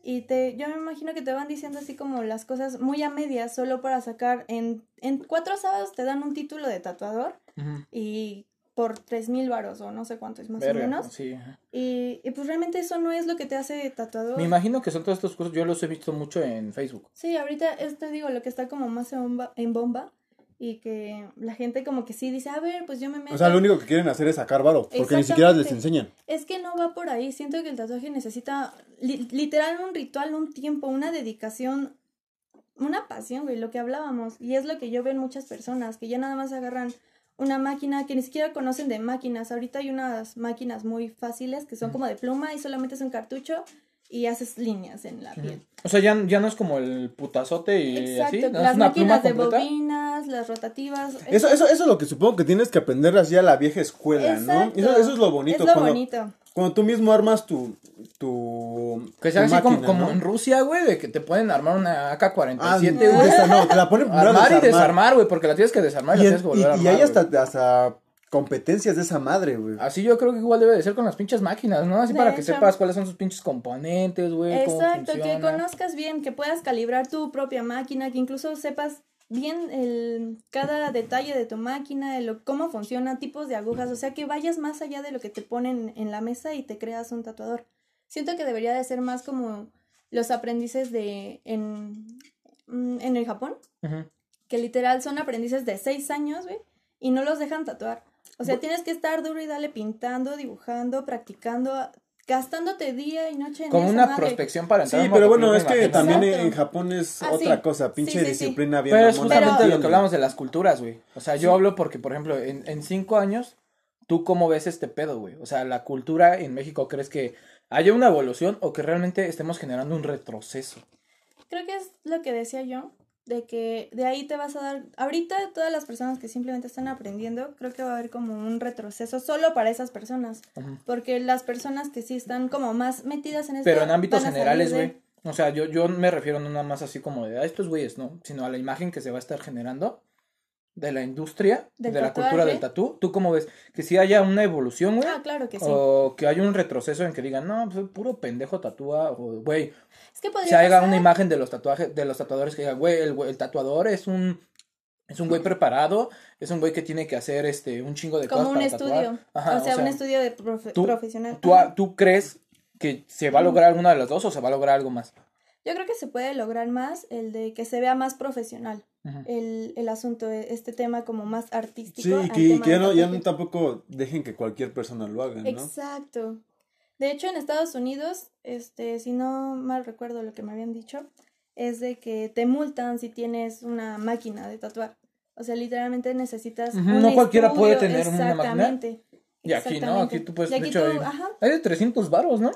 Y te, yo me imagino que te van diciendo así como las cosas muy a medias, solo para sacar, en, en cuatro sábados te dan un título de tatuador y por tres mil varos o no sé cuánto es más Verga, o menos. sí, ajá. Y, y pues realmente eso no es lo que te hace tatuador. Me imagino que son todos estos cursos, yo los he visto mucho en Facebook. Sí, ahorita esto digo lo que está como más en bomba, en bomba y que la gente como que sí dice, a ver, pues yo me meto. O sea, lo único que quieren hacer es sacar varo, porque ni siquiera les enseñan. Es que no va por ahí. Siento que el tatuaje necesita li- literal un ritual, un tiempo, una dedicación, una pasión, güey, lo que hablábamos. Y es lo que yo veo en muchas personas, que ya nada más agarran una máquina que ni siquiera conocen de máquinas. Ahorita hay unas máquinas muy fáciles que son como de pluma y solamente es un cartucho y haces líneas en la piel. O sea, ya, ya no es como el putazote y Exacto, así, ¿no? las máquinas de completa. bobinas, las rotativas. Eso, eso, eso es lo que supongo que tienes que aprender así a la vieja escuela, ¿no? Eso, eso es lo bonito. Es lo cuando, bonito. cuando tú mismo armas tu. tu Que sea tu así como, máquina, como ¿no? en Rusia, güey, de que te pueden armar una Ah, AK-47, no, güey. esa no, te la ponen Armar y desarmar. güey, porque la tienes que desarmar y, Y, la en- tienes que volver a y- y armar. hay hasta, hasta competencias de esa madre, güey. Así yo creo que igual debe de ser con las pinches máquinas, ¿no? Así De para que sepas cuáles son sus pinches componentes, güey, cómo Exacto, que conozcas bien, que puedas calibrar tu propia máquina, que incluso sepas bien el, cada detalle de tu máquina, de lo, cómo funciona, tipos de agujas, o sea, que vayas más allá de lo que te ponen en la mesa y te creas un tatuador. Siento que debería de ser más como los aprendices de en, mm, en el Japón, que literal son aprendices de seis años, güey, y no los dejan tatuar. O sea, tienes que estar duro y dale pintando, dibujando, practicando, gastándote día y noche en Como esa una madre. prospección para Sí, entrar un pero bueno, es que imagino. también Exacto. en Japón es Ah, otra sí. cosa, pinche Sí, sí, sí. disciplina bien Pero es justamente Pero- lo que hablamos de las culturas, güey. O sea, yo hablo porque, por ejemplo, en, en cinco años, ¿tú cómo ves este pedo, güey? O sea, la cultura en México, ¿crees que haya una evolución o que realmente estemos generando un retroceso? Creo que es lo que decía yo, de que de ahí te vas a dar, ahorita todas las personas que simplemente están aprendiendo, creo que va a haber como un retroceso solo para esas personas, porque las personas que sí están como más metidas en esto Pero en ámbitos generales, de- güey. O sea, yo, yo me refiero no nada más así como de a estos güeyes, ¿no? Sino a la imagen que se va a estar generando de la industria, de la cultura del tatú. ¿Tú cómo ves? Que si haya una evolución, güey. Ah, claro que sí. O que haya un retroceso en que digan, no, pues puro pendejo tatúa, o güey, es que podría se haga pasar- una imagen de los tatuajes, de los tatuadores que diga, güey, el, el tatuador es un es un güey preparado, es un güey que tiene que hacer este un chingo de como cosas un para estudio. Ajá, o, sea, un estudio de profe- tú- profesional. ¿tú, Ajá. ¿Tú crees que se va a lograr alguna de las dos o se va a lograr algo más? Yo creo que se puede lograr más el de que se vea más profesional el, el asunto, este tema como más artístico. Sí, que, que ya, no, ya no tampoco dejen que cualquier persona lo haga, ¿no? Exacto. De hecho, en Estados Unidos, este, si no mal recuerdo lo que me habían dicho, es de que te multan si tienes una máquina de tatuar. O sea, literalmente necesitas un no cualquiera puede tener una máquina. Exactamente. Y aquí no, aquí tú puedes, de hecho, tú- hay, ajá. hay de 300 varos, ¿no?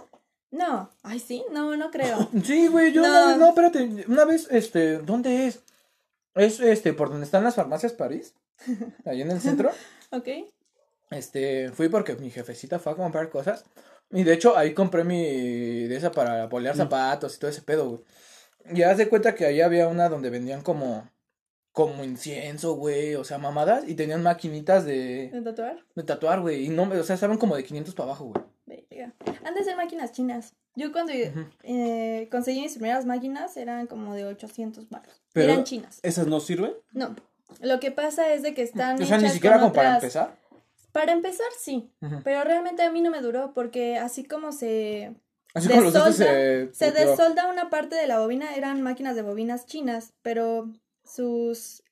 No, ay sí, no, no creo. Sí, güey, yo No. una vez- no, espérate, una vez, este, ¿dónde es? Es este, por donde están las farmacias París, ahí en el centro. Ok. Este, fui porque mi jefecita fue a comprar cosas. Y de hecho, ahí compré mi de esa para polear zapatos y todo ese pedo, güey. Y haz de cuenta que ahí había una donde vendían como, como incienso, güey, o sea, mamadas. Y tenían maquinitas de, ¿De tatuar? de tatuar, güey. Y no, o sea, estaban como de 500 para abajo, güey. De ser máquinas chinas. Yo cuando eh, conseguí mis primeras máquinas eran como de 800 baros. Pero- Eran chinas. ¿Esas no sirven? No. Lo que pasa es de que están O sea, ni siquiera como para empezar. Para empezar, sí. Pero realmente a mí no me duró porque así como se... Así como los otros desolda- se... Se desolda una parte de la bobina, eran máquinas de bobinas chinas, pero sus,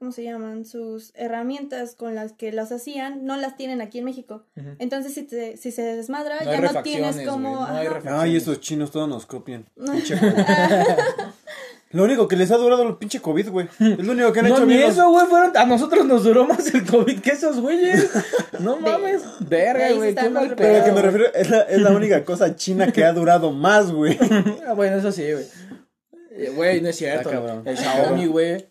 ¿cómo se llaman? Sus herramientas con las que las hacían no las tienen aquí en México. Entonces si, te- si se desmadra No ya no tienes como... no. Ay, esos chinos todos nos copian. Lo único que les ha durado el pinche COVID, güey. Es lo único que han No, hecho ni eso, güey, fueron, a nosotros nos duró más el COVID que esos güeyes. No mames, verga, güey, qué mal Pero a lo que me refiero es la, es la única cosa china que ha durado más, güey. Ah, bueno, eso sí, güey. Eh, Güey, no es cierto. Está cabrón. El Xiaomi, güey.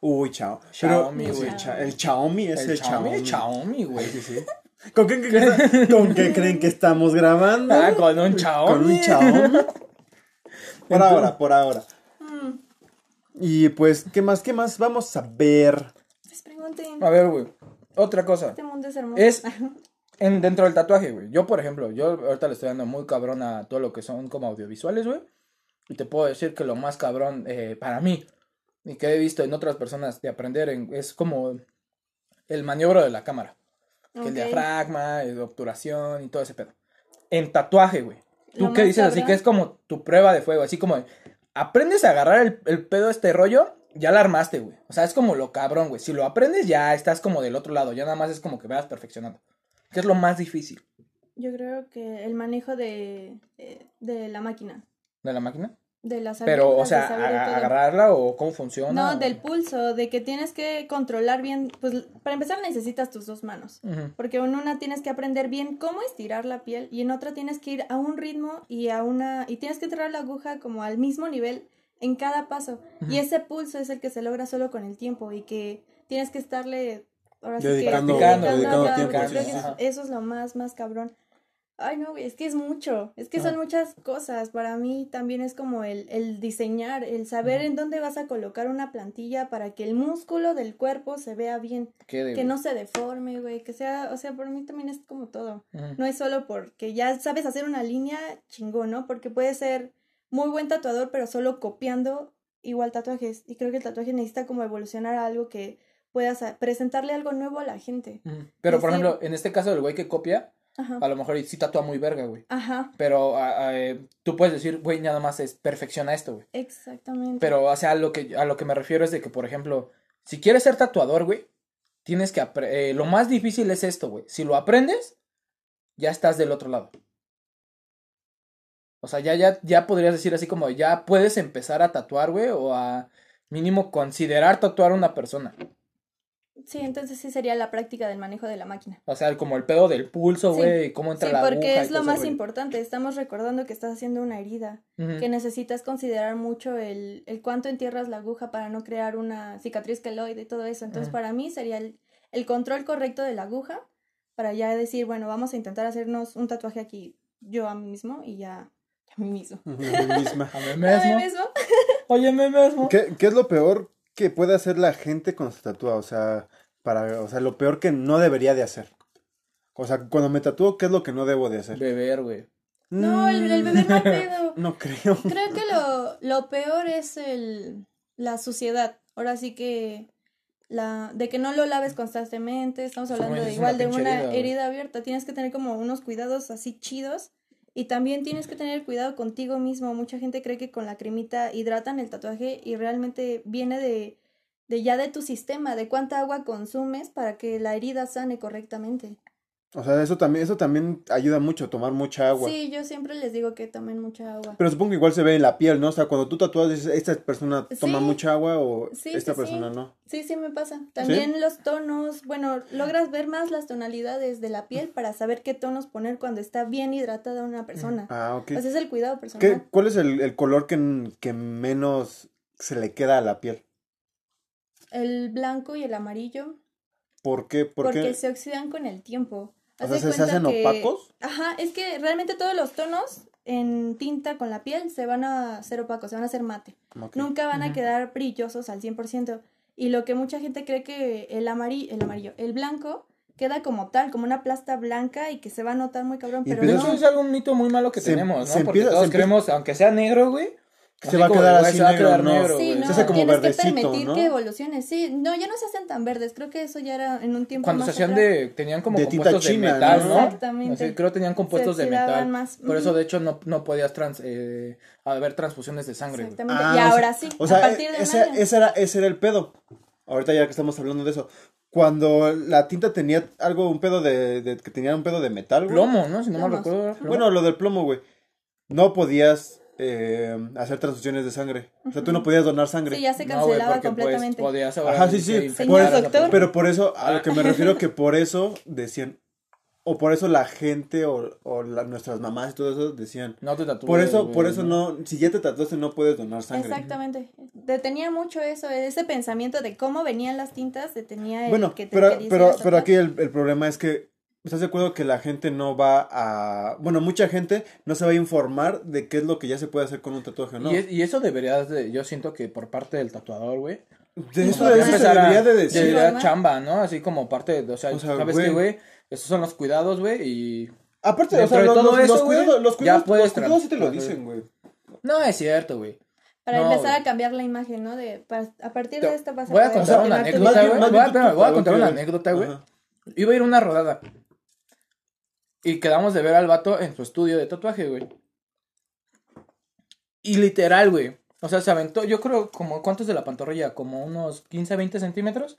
Uy, chao. Xiaomi, güey. el Xiaomi es El el, Xiaomi, el Xiaomi. Xiaomi, güey. Sí, sí. ¿Con qué, qué- con qué creen que estamos grabando? Ah, con un Xiaomi. Con un Xiaomi. Por ahora, por ahora. Mm, Y pues, ¿qué más? ¿Qué más? Vamos a ver. pues pregunten. A ver, güey. Otra cosa. Este mundo es hermoso. Es en, dentro del tatuaje, güey. Yo, por ejemplo, yo ahorita le estoy dando muy cabrón a todo lo que son como audiovisuales, güey. Y te puedo decir que lo más cabrón eh, para mí y que he visto en otras personas de aprender en- es como el maniobro de la cámara. Que el diafragma, el obturación y todo ese pedo. En tatuaje, güey. Tú qué dices así que es como tu prueba de fuego, así como de, aprendes a agarrar el, el pedo de este rollo, ya la armaste, güey. O sea, es como lo cabrón, güey. Si lo aprendes, ya estás como del otro lado, ya nada más es como que veas perfeccionando. ¿Qué es lo más difícil Yo creo que el manejo de, eh, de la máquina. de la máquina? De las Pero, o sea, a- agarrarla o cómo funciona. No, o- del pulso, de que tienes que controlar bien, pues para empezar necesitas tus dos manos, porque en una tienes que aprender bien cómo estirar la piel y en otra tienes que ir a un ritmo y a una y tienes que traer la aguja como al mismo nivel en cada paso y ese pulso es el que se logra solo con el tiempo y que tienes que estarle ahora sí que Dedicando- dedicando a cada tiempo, uno. sí, Creo sí, que sí. eso, eso es lo más más cabrón. Ay, no, güey, es que es mucho, es que son muchas cosas. Para mí también es como el, el diseñar, el saber en dónde vas a colocar una plantilla para que el músculo del cuerpo se vea bien, que no se deforme, güey, que sea, o sea, para mí también es como todo. No es solo porque ya sabes hacer una línea chingón, ¿no? Porque puedes ser muy buen tatuador, pero solo copiando igual tatuajes. Y creo que el tatuaje necesita como evolucionar a algo que puedas presentarle algo nuevo a la gente. Pero, por ejemplo, en este caso del güey que copia, Ajá. a lo mejor sí tatúa muy verga, güey. Ajá, Pero a- a, eh, tú puedes decir, güey, nada más es perfecciona esto, güey. exactamente. Pero, o sea, a lo que, a lo que me refiero es de que, por ejemplo, si quieres ser tatuador, güey, tienes que apre- eh, lo más difícil es esto, güey. Si lo aprendes, ya estás del otro lado. O sea, ya, ya, ya podrías decir así como, ya puedes empezar a tatuar, güey, o a mínimo considerar tatuar a una persona. Sí, entonces sí sería la práctica del manejo de la máquina. O sea, como el pedo del pulso, Sí. güey, y cómo entra Sí, la porque aguja y es todo lo más rollo. importante. Estamos recordando que estás haciendo una herida, Ujú. que necesitas considerar mucho el, el cuánto entierras la aguja para no crear una cicatriz queloide y todo eso. Entonces, Ujú. para mí sería el, el control correcto de la aguja para ya decir, bueno, vamos a intentar hacernos un tatuaje aquí yo a mí mismo y ya a mí mismo. A mí misma. A mí A mismo. mí mismo. Oye, a mí mismo. ¿Qué, qué es lo peor que puede hacer la gente cuando se tatúa? O sea, para, o sea, lo peor que no debería de hacer. O sea, cuando me tatúo, ¿qué es lo que no debo de hacer? Beber, güey. No, el, el bebé no pedo. No creo. Creo que lo, lo peor es el, la suciedad. Ahora sí que la de que no lo laves constantemente. Estamos hablando de igual una de una herida, abierta. Tienes que tener como unos cuidados así chidos. Y también tienes que tener cuidado contigo mismo. Mucha gente cree que con la cremita hidratan el tatuaje y realmente viene de, de ya de tu sistema, de cuánta agua consumes para que la herida sane correctamente. O sea, eso también, eso también ayuda mucho, tomar mucha agua. Sí, yo siempre les digo que tomen mucha agua. Pero supongo que igual se ve en la piel, ¿no? O sea, cuando tú tatúas, dices, esta persona toma Sí. mucha agua o Sí, esta sí, persona no. Sí, sí me pasa. También los tonos, bueno, logras ver más las tonalidades de la piel para saber qué tonos poner cuando está bien hidratada una persona. Ah, ok. Pues es el cuidado ¿Qué, personal. ¿Cuál es el, el color que, que menos se le queda a la piel? el blanco y el amarillo. ¿Por qué? ¿Por porque qué? se oxidan con el tiempo. O sea, ¿se- hacen que- opacos? Ajá, es que realmente todos los tonos en tinta con la piel se van a hacer opacos, se van a hacer mate. Ok. Nunca van a quedar brillosos al 100%. Y lo que mucha gente cree que el amarillo, el amarillo, el blanco queda como tal, como una plasta blanca y que se va a notar muy cabrón, Y pero empieza- no. eso es algún mito muy malo que Se- tenemos, ¿no? se Porque empieza- todos se empieza- creemos, aunque sea negro, güey. Se va a quedar así se va a negro, quedar negro, Sí, güey. no, Se hace como tienes que verdecito, permitir ¿no? que evolucione. Sí, no, ya no se hacen tan verdes. Creo que eso ya era en un tiempo Cuando se más hacían atrás. de, tenían como De compuestos china, de metal, ¿no? ¿no? Exactamente. Así, creo que tenían compuestos Se de metal. más. Por eso, de hecho, no, no podías trans, eh, haber transfusiones de sangre. Exactamente. Ah, y ahora sí, O sea, a partir de ese, ese era, ese era el pedo. Ahorita ya que estamos hablando de eso. Cuando la tinta tenía algo, un pedo de, de- que tenía un pedo de metal, güey. Plomo, ¿no? Si no mal Plomos. recuerdo. Bueno, lo del plomo, güey. No podías eh, hacer transfusiones de sangre. O sea, tú no podías donar sangre. Sí, ya se No, cancelaba pues, completamente. podías Ajá, sí, sí. doctor. persona. Pero por eso, a lo que me refiero, que por eso decían, o por eso la gente o, o la- nuestras mamás y todo eso decían, No te tatúes, por eso, por eso no, si ya te tatuaste no puedes donar sangre. Exactamente. Detenía mucho eso, ese pensamiento de cómo venían las tintas, detenía el Bueno, que te pero, pero, pero aquí el, el problema es que, ¿estás de acuerdo que la gente no va a, bueno, mucha gente no se va a informar de qué es lo que ya se puede hacer con un tatuaje o no? Y, es- y eso deberías de, yo siento que por parte del tatuador, güey. de eso, Debería de eso se empezar a- debería de decir. debería ¿no? chamba, ¿no? Así como parte de, o sea, O sea, ¿sabes güey. qué, güey? Esos son los cuidados, güey, y... Aparte, o Dentro sea, de los, todo los- eso, los güey, cuidados, los ya cuidados, puedes los cuidados sí te lo dicen, güey. No es cierto, güey. Para No, empezar güey. a cambiar la imagen, ¿no? De, a partir de esto vas a Voy a contar una anécdota, güey. Voy a, contar una anécdota, güey. Iba a ir a una rodada. Y quedamos de ver al vato en su estudio de tatuaje, güey. Y literal, güey. O sea, se aventó, yo creo, como, ¿cuántos de la pantorrilla? Como unos 15, 20 centímetros.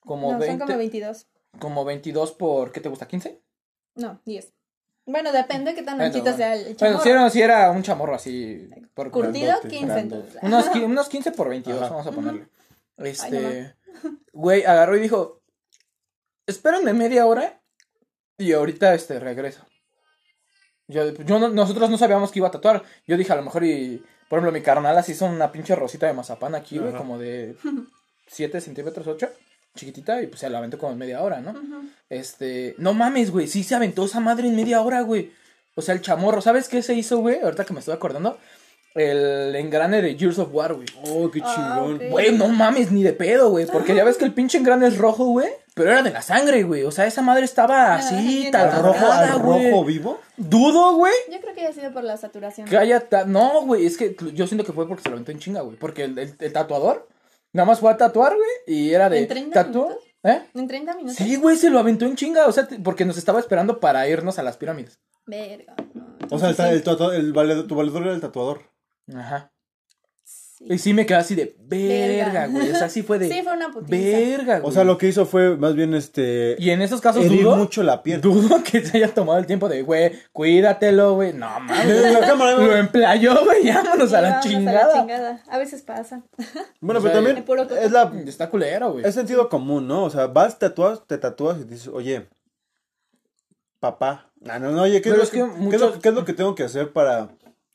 Como No, 20. son como 22. como 22 por, ¿qué te gusta? ¿15? No, 10. Bueno, depende qué tan Bueno, anchito bueno. sea el Bueno, chamorro. si era, si era un chamorro así. Por, Curtido, grandote, 15 grandote. entonces. Unos, unos 15 por 22, Ajá. vamos a ponerle. Ay, Este. Güey, agarró y dijo: Espérenme media hora y ahorita este regreso. Yo, yo no- nosotros no sabíamos que iba a tatuar. Yo dije, a lo mejor, y. Por ejemplo, mi carnal así hizo una pinche rosita de mazapán aquí, güey, como de 7 centímetros, 8, chiquitita, y pues se la aventó como en media hora, ¿no? Este, no mames, güey, sí se aventó esa madre en media hora, güey. O sea, el chamorro, ¿sabes qué se hizo, güey? Ahorita que me estoy acordando. El engrane de Gears of War, güey. Oh, qué Ah, chingón. Güey, no mames, ni de pedo, güey. Porque ya ves que el pinche engrane es rojo, güey. Pero era de la sangre, güey. O sea, esa madre estaba así, tal ¿Al rojo, al rojo vivo? Dudo, güey. Yo creo que ha sido por la saturación. Que haya ta- No, güey, es que yo siento que fue porque se lo aventó en chinga, güey. Porque el, el- el tatuador nada más fue a tatuar, güey. Y era de. ¿En 30 ¿Tatúa? minutos? ¿Eh? En 30 minutos. Sí, güey, se lo aventó en chinga. O sea, porque nos estaba esperando para irnos a las pirámides. Verga. no. O sea, el, Entonces, sí. el, tatua- el valedor- tu valedor era el tatuador. Ajá. Sí. Y sí me quedé así de verga, güey. O sea, sí fue de. Sí, fue una putiza. Verga, güey. O sea, lo que hizo fue más bien este. Y en esos casos herir dudo. mucho la piel. Dudo que se haya tomado el tiempo de, güey, cuídatelo, güey. No mames. La cámara, Lo emplayó, güey. Vámonos a la chingada. chingada. A veces pasa. Bueno, O pero también es la Está culero, güey. es sentido común, ¿no? O sea, vas, tatúas, te tatúas y dices, oye, papá. No, no, no, oye, ¿qué, es Pero lo es que, que qué es muchos- lo, qué es lo que tengo que hacer para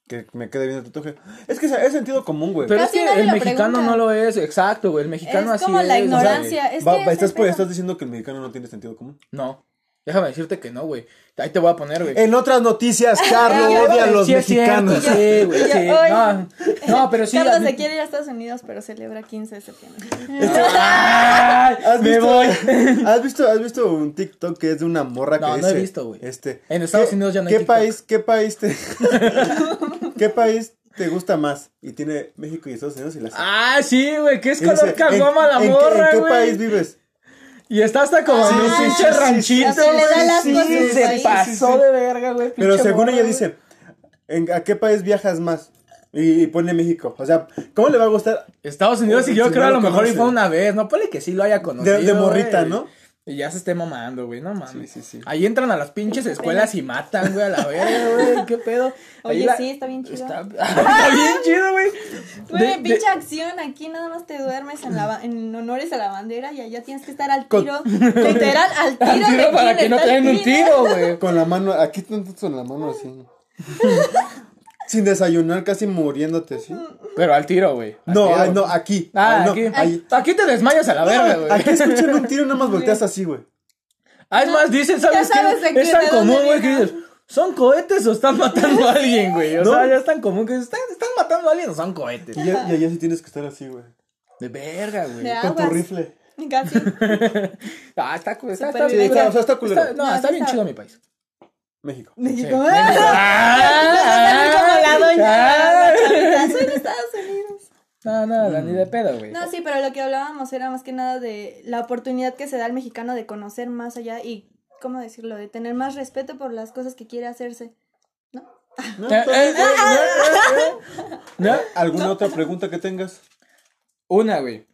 que me quede bien el tatuaje? Es que es sentido común, güey. Pero Casi es que el mexicano pregunta. no lo es. Exacto, güey. El mexicano Es así como la es. o sea, ignorancia. es Va- que va- es estás, pues, diciendo que el mexicano no tiene sentido común. no. Déjame decirte que no, güey. Ahí te voy a poner, güey. En otras noticias, Carlos odia a los Sí es cierto, mexicanos. Sí, güey. Sí. No, no, pero sí. Carlos se quiere ir a Estados Unidos, pero celebra 15 de septiembre. ¡Ay! ¿Has Me visto, voy. ¿has visto, ¿Has visto un TikTok que es de una morra que No, no dice? he visto, güey. Este, En Estados ¿qué- Unidos ya no hay ¿Qué TikTok. país, qué país te, qué país te gusta más? Y tiene México y Estados Unidos y las. Ah, sí, güey. ¿Qué es y color dice, caguama ¿en- la en qué- morra, ¿En qué güey? país vives? Y está hasta como en un pinche ranchito, le da las cosas se pasó de verga, güey. Pero según ella dice, ¿en, ¿a qué país viajas más? Y, y pone México. O sea, ¿cómo le va a gustar? Estados Unidos y yo creo a lo mejor y fue una vez, ¿no? Ponle que sí lo haya conocido. De, morrita. ¿no? Y ya se esté mamando, güey, no mames. Sí, sí, sí. Ahí entran a las pinches escuelas y matan, güey, a la verga, güey, qué pedo. Ahí Oye, la- sí, está bien chido. Está, está bien chido, güey. Güey, de- pinche acción, aquí nada más te duermes en, la, ba- en honores a la bandera y allá tienes que estar al Con- tiro, literal, al tiro, al tiro de para que no te den un tiro, güey. Con la mano, aquí tanto con la mano así. sin desayunar, casi muriéndote, ¿sí? Pero al tiro, güey. Al No, tiro. ay, no, aquí. Ah, Ay, no, aquí. ahí. Aquí te desmayas a la verga, güey. Aquí escuchan un tiro y nada más volteas así, güey. Ah, es más, dicen, ¿sabes Ya sabes de qué? qué- Es tan de dónde común, güey, que viene. dices, ¿son cohetes o están matando a alguien, güey? O ¿No? sea, ya es tan común que están, están matando a alguien o son cohetes. Y, ya, y allá sí tienes que estar así, güey. De verga, güey. De Con tu aguas. rifle. Casi. Ah, está, cu- está, está, Supervivencia. bien. Sí, está- o sea, está culero. Está- no, No, está sí bien está- chido mi país. México. México. Sí. Ah, como la doña. ah, la chavita, Soy de Estados No, no, la- ni de pedo, güey. No, sí, pero lo que hablábamos era más que nada de la oportunidad que se da al mexicano de conocer más allá y, ¿cómo decirlo? De tener más respeto por las cosas que quiere hacerse. ¿No? ¿No? Eh, eh, eh. ¿No? ¿Alguna otra pregunta que tengas? Una, güey.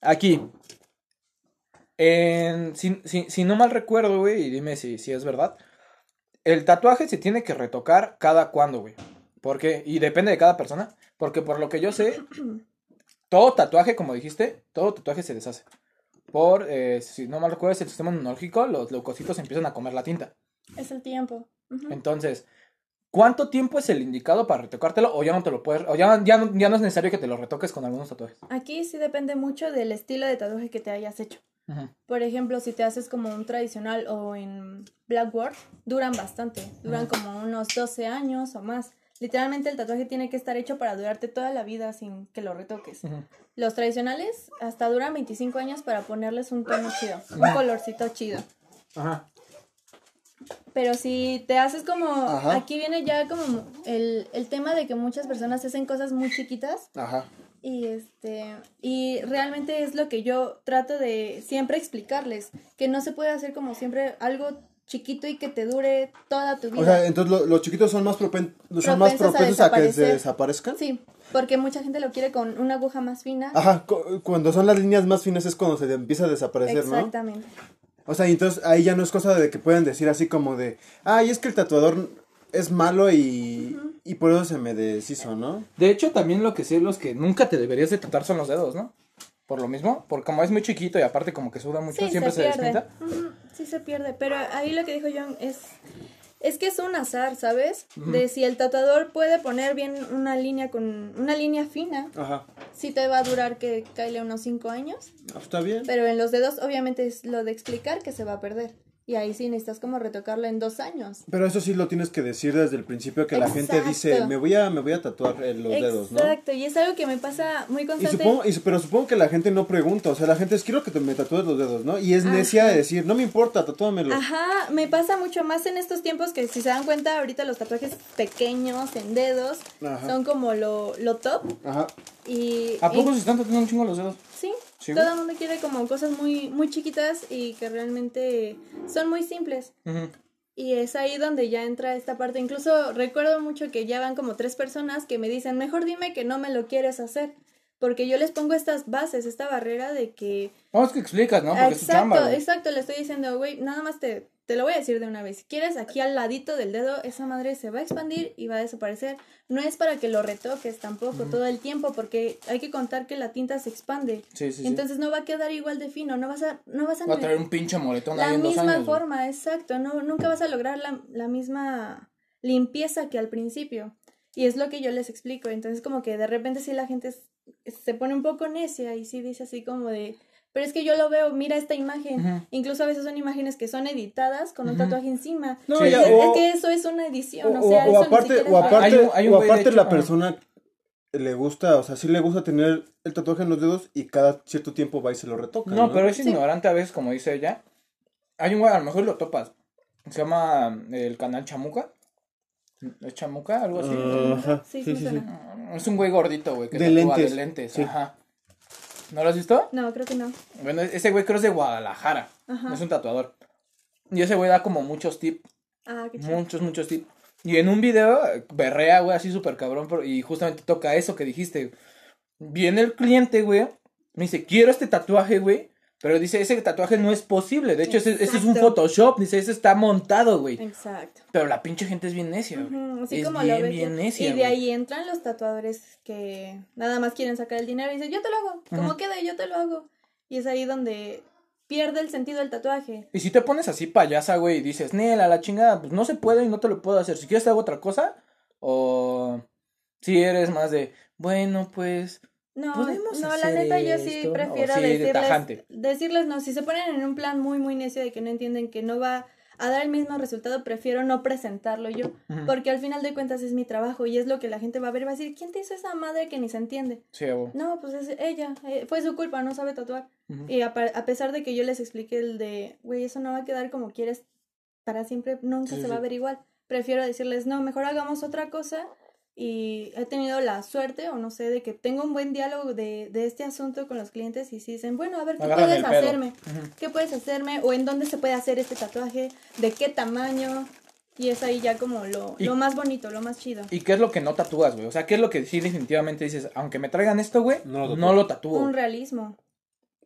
Aquí. En, si, si, si no mal recuerdo, güey, y dime si, si es verdad. El tatuaje se tiene que retocar cada cuándo, güey. ¿Por qué? Y depende de cada persona. Porque por lo que yo sé, todo tatuaje, como dijiste, todo tatuaje se deshace. Por, eh, si no mal recuerdo, es el sistema inmunológico, los leucocitos empiezan a comer la tinta. Es el tiempo. Entonces, ¿cuánto tiempo es el indicado para retocártelo? O ya no te lo puedes, o ya, ya, no, ya no es necesario que te lo retoques con algunos tatuajes. Aquí sí depende mucho del estilo de tatuaje que te hayas hecho. Por ejemplo, si te haces como un tradicional o en Blackboard, duran bastante. Duran como unos 12 años o más. Literalmente el tatuaje tiene que estar hecho para durarte toda la vida sin que lo retoques. Los tradicionales hasta duran 25 años para ponerles un tono chido, un colorcito chido. Ajá. Pero si te haces como, Ajá. aquí viene ya como el, el tema de que muchas personas hacen cosas muy chiquitas Ajá. y este y realmente es lo que yo trato de siempre explicarles, que no se puede hacer como siempre algo chiquito y que te dure toda tu vida. O sea, entonces lo- los chiquitos son más, propen- son más Propensos a propensos a, que se desaparezcan. sí, porque mucha gente lo quiere con una aguja más fina. Ajá, cu- cuando son las líneas más finas es cuando se empieza a desaparecer, ¿no? Exactamente. O sea, y entonces ahí ya no es cosa de que puedan decir así como de, ay, es que el tatuador es malo y, y por eso se me deshizo, ¿no? De hecho, también lo que sé, los que nunca te deberías de tatuar son los dedos, ¿no? Por lo mismo, porque como es muy chiquito y aparte como que suda mucho, Sí, siempre se se, despinta. Sí, se pierde. Pero ahí lo que dijo John es. Es que es un azar, ¿sabes? De si el tatuador puede poner bien una línea con. Una línea fina. Ajá. Sí te va a durar que caile unos 5 años. Ah, Está bien. Pero en los dedos, obviamente, es lo de explicar que se va a perder. Y ahí sí necesitas como retocarlo en dos años. Pero eso sí lo tienes que decir desde el principio que la gente dice, me voy a, me voy a tatuar eh, los dedos, ¿no? Exacto, y es algo que me pasa muy Y constante. supongo, y, pero supongo que la gente no pregunta, o sea, la gente es, quiero que te me tatúes los dedos, ¿no? Y es necia de decir, no me importa, tatúamelos. Ajá, me pasa mucho más en estos tiempos que si se dan cuenta ahorita los tatuajes pequeños en dedos Ajá. son como lo, lo top Ajá. y, ¿A poco y- se están tatuando un chingo los dedos? sí, Sí, todo el mundo quiere como cosas muy muy chiquitas y que realmente son muy simples. Y es ahí donde ya entra esta parte. Incluso recuerdo mucho que ya van como tres personas que me dicen mejor dime que no me lo quieres hacer porque yo les pongo estas bases esta barrera de que No, es que explicas, ¿no? Porque es tu exacto, chamba, exacto, le estoy diciendo, güey, nada más te, te lo voy a decir de una vez. Si quieres aquí al ladito del dedo, esa madre se va a expandir y va a desaparecer. No es para que lo retoques tampoco todo el tiempo, porque hay que contar que la tinta se expande. Sí, sí, sí. Entonces no va a quedar igual de fino, no vas a, no vas a Va a traer un pinche moretón la ahí en dos misma güey. forma, exacto, no, nunca vas a lograr la, la misma limpieza que al principio. Y es lo que yo les explico. Entonces, como que de repente sí la gente se pone un poco necia y sí dice así como de, pero es que yo lo veo, mira esta imagen. Incluso a veces son imágenes que son editadas con un tatuaje encima. No, Sí. Es, o- es que eso es una edición, O, o, sea, o- eso aparte, o es- aparte, Hay un- hay un o güey, de aparte hecho, la persona le gusta, o sea, sí le gusta tener el tatuaje en los dedos y cada cierto tiempo va y se lo retoca. No, No, pero es Sí. ignorante a veces, como dice ella. Hay un güey, a lo mejor lo topas. Se llama el canal Chamuca. ¿Es Chamuca? Algo así. Ajá, Sí, sí, sí. Es un güey gordito, güey, que De tatúa lentes, de lentes. sí. Ajá. ¿No lo has visto? No, creo que no. Bueno, ese güey creo es de Guadalajara. Ajá. Es un tatuador. Y ese güey da como muchos tips. Ah, qué chido. Muchos, muchos tips. Y en un video eh, berrea, güey, así súper cabrón. pero- Y justamente toca eso que dijiste. Viene el cliente, güey. Me dice, quiero este tatuaje, güey. Pero dice, ese tatuaje no es posible. De hecho, ese, ese es un. Photoshop. Dice, ese está montado, güey. Exacto. Pero la pinche gente es bien necia, güey. Así es como bien, lo ves. bien necia, y de güey. ahí entran los tatuadores que nada más quieren sacar el dinero y dicen, yo te lo hago, como quede, yo te lo hago. Y es ahí donde pierde el sentido del tatuaje. Y si te pones así payasa, güey, y dices, Nela, la chingada, pues no se puede y no te lo puedo hacer. Si quieres te hago otra cosa, o... Si eres más de, bueno, pues, No, ¿Podemos no, la neta yo sí esto? prefiero decirles, decirles no, si se ponen en un plan muy muy necio de que no entienden que no va a dar el mismo resultado, prefiero no presentarlo yo, porque al final de cuentas es mi trabajo y es lo que la gente va a ver y va a decir, ¿quién te hizo esa madre que ni se entiende? sí. No, pues es ella, eh, fue su culpa, no sabe tatuar. Y a, a pesar de que yo les expliqué el de, güey, eso no va a quedar como quieres para siempre, nunca Sí, se sí. va a ver igual. Prefiero decirles, no, mejor hagamos otra cosa. Y he tenido la suerte, o no sé, de que tengo un buen diálogo de, de este asunto con los clientes y si dicen, bueno, a ver, ¿qué puedes hacerme? ¿Qué puedes hacerme? ¿O en dónde se puede hacer este tatuaje? ¿De qué tamaño? Y es ahí ya como lo, Y- lo más bonito, lo más chido. ¿Y qué es lo que no tatúas, güey? O sea, ¿qué es lo que sí definitivamente dices, aunque me traigan esto, güey, No lo no tatúo. lo tatúo? Un realismo.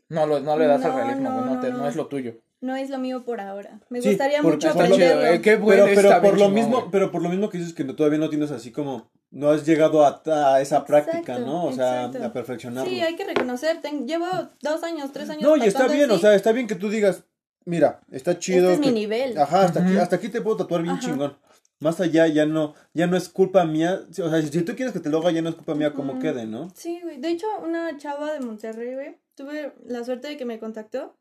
No, lo, no le das al No, realismo, güey, no, no, te- no, no no. es lo tuyo. No es lo mío por ahora. Me Sí, gustaría mucho aprenderlo. eh, qué bueno, pero, pero por lo mismo, pero por lo mismo que dices que no- todavía no tienes así como, no has llegado a, a esa práctica, ¿no? O sea, exacto. a perfeccionarlo. Sí, hay que reconocer. ten- llevo dos años, tres años. No, y está bien, o sea, está bien que tú digas, mira, está chido. Este es mi nivel. Ajá, hasta aquí, hasta aquí te puedo tatuar bien Ajá. chingón. Más allá ya no, ya no es culpa mía. O sea, si, si tú quieres que te lo haga, ya no es culpa mía cómo quede, ¿no? Sí, güey. De hecho, una chava de Monterrey, güey, tuve la suerte de que me contactó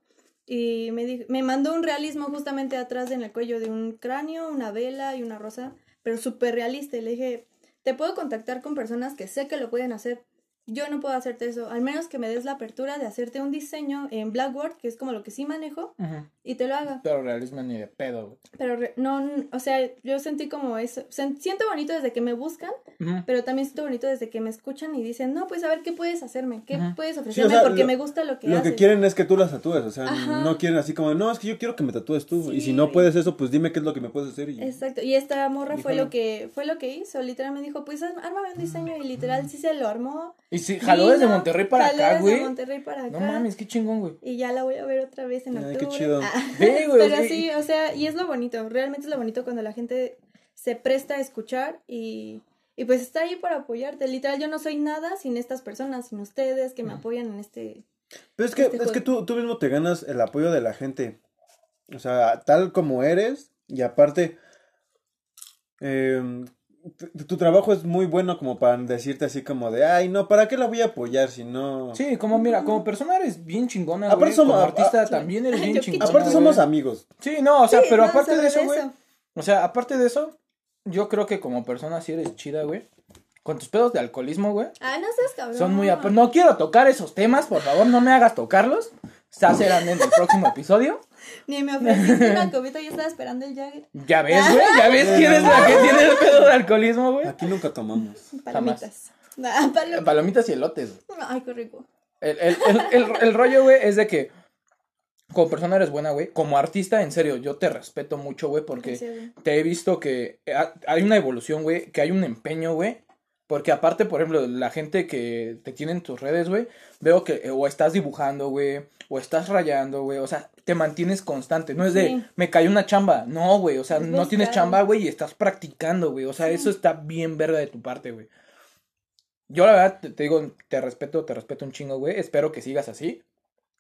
y me, me mandó un realismo justamente atrás en el cuello de un cráneo, una vela y una rosa, pero súper realista. Y le dije, te puedo contactar con personas que sé que lo pueden hacer. Yo no puedo hacerte eso, al menos que me des la apertura de hacerte un diseño en Blackboard, que es como lo que sí manejo, y te lo haga. Pero realismo ni de pedo, güey. Pero re- no, o sea, yo sentí como eso. siento bonito desde que me buscan, pero también siento bonito desde que me escuchan y dicen, no, pues a ver qué puedes hacerme, qué puedes ofrecerme, sea, porque lo- me gusta lo que Lo haces. que quieren es que tú las tatúes, o sea, Ajá. no quieren así como, no, es que yo quiero que me tatúes tú. y si no puedes eso, pues dime qué es lo que me puedes hacer. Y... Exacto, y esta morra fue lo que fue lo que hizo, literal me dijo, pues ármame un diseño y literal sí se lo armó. Y si jaló desde Monterrey para jaló acá, desde güey. Monterrey para acá. No mames, qué chingón, güey. Y ya la voy a ver otra vez en Ay, octubre. qué chido. Ah. Ve, güey, Pero sí, o sea, y es lo bonito, realmente es lo bonito cuando la gente se presta a escuchar y, y pues está ahí para apoyarte. Literal, yo no soy nada sin estas personas, sin ustedes que me apoyan en este... Pero es que, este es que tú, tú mismo te ganas el apoyo de la gente. O sea, tal como eres. Y aparte, eh, tu, tu trabajo es muy bueno como para decirte así como de, ay, no, ¿para qué la voy a apoyar si no... Sí, como mira, como persona eres bien chingona, Aparte güey. somos- Como artista a- también eres bien chingona. Aparte güey. somos amigos. Sí, no, o sea, Sí, pero no, aparte de eso, güey. O sea, aparte de eso, yo creo que como persona sí eres chida, güey. Con tus pedos de alcoholismo, güey. Ay, no seas cabrón. Son muy... No quiero tocar esos temas, por favor, no me hagas tocarlos. Ya serán en el próximo episodio. Ni me ofreciste una cobita, yo estaba esperando el Jagger. Ya ves, güey, ya ves quién es la que tiene el pedo de alcoholismo, güey. Aquí nunca tomamos. Palomitas. Ah, palomitas. Palomitas y elotes. güey. Ay, qué rico. El, el, el, el, el rollo, güey, es de que como persona eres buena, güey. Como artista, en serio, yo te respeto mucho, güey, porque Gracias, güey. te he visto que ha- hay una evolución, güey, que hay un empeño, güey. Porque aparte, por ejemplo, la gente que te tiene en tus redes, güey, veo que eh, o estás dibujando, güey, o estás rayando, güey, o sea, te mantienes constante. No es de, Sí. me cayó una chamba. No, güey, o sea, Es no tienes chamba, güey, y estás practicando, güey. O sea, Sí. eso está bien verga de tu parte, güey. Yo la verdad te, te digo, te respeto, te respeto un chingo, güey. Espero que sigas así.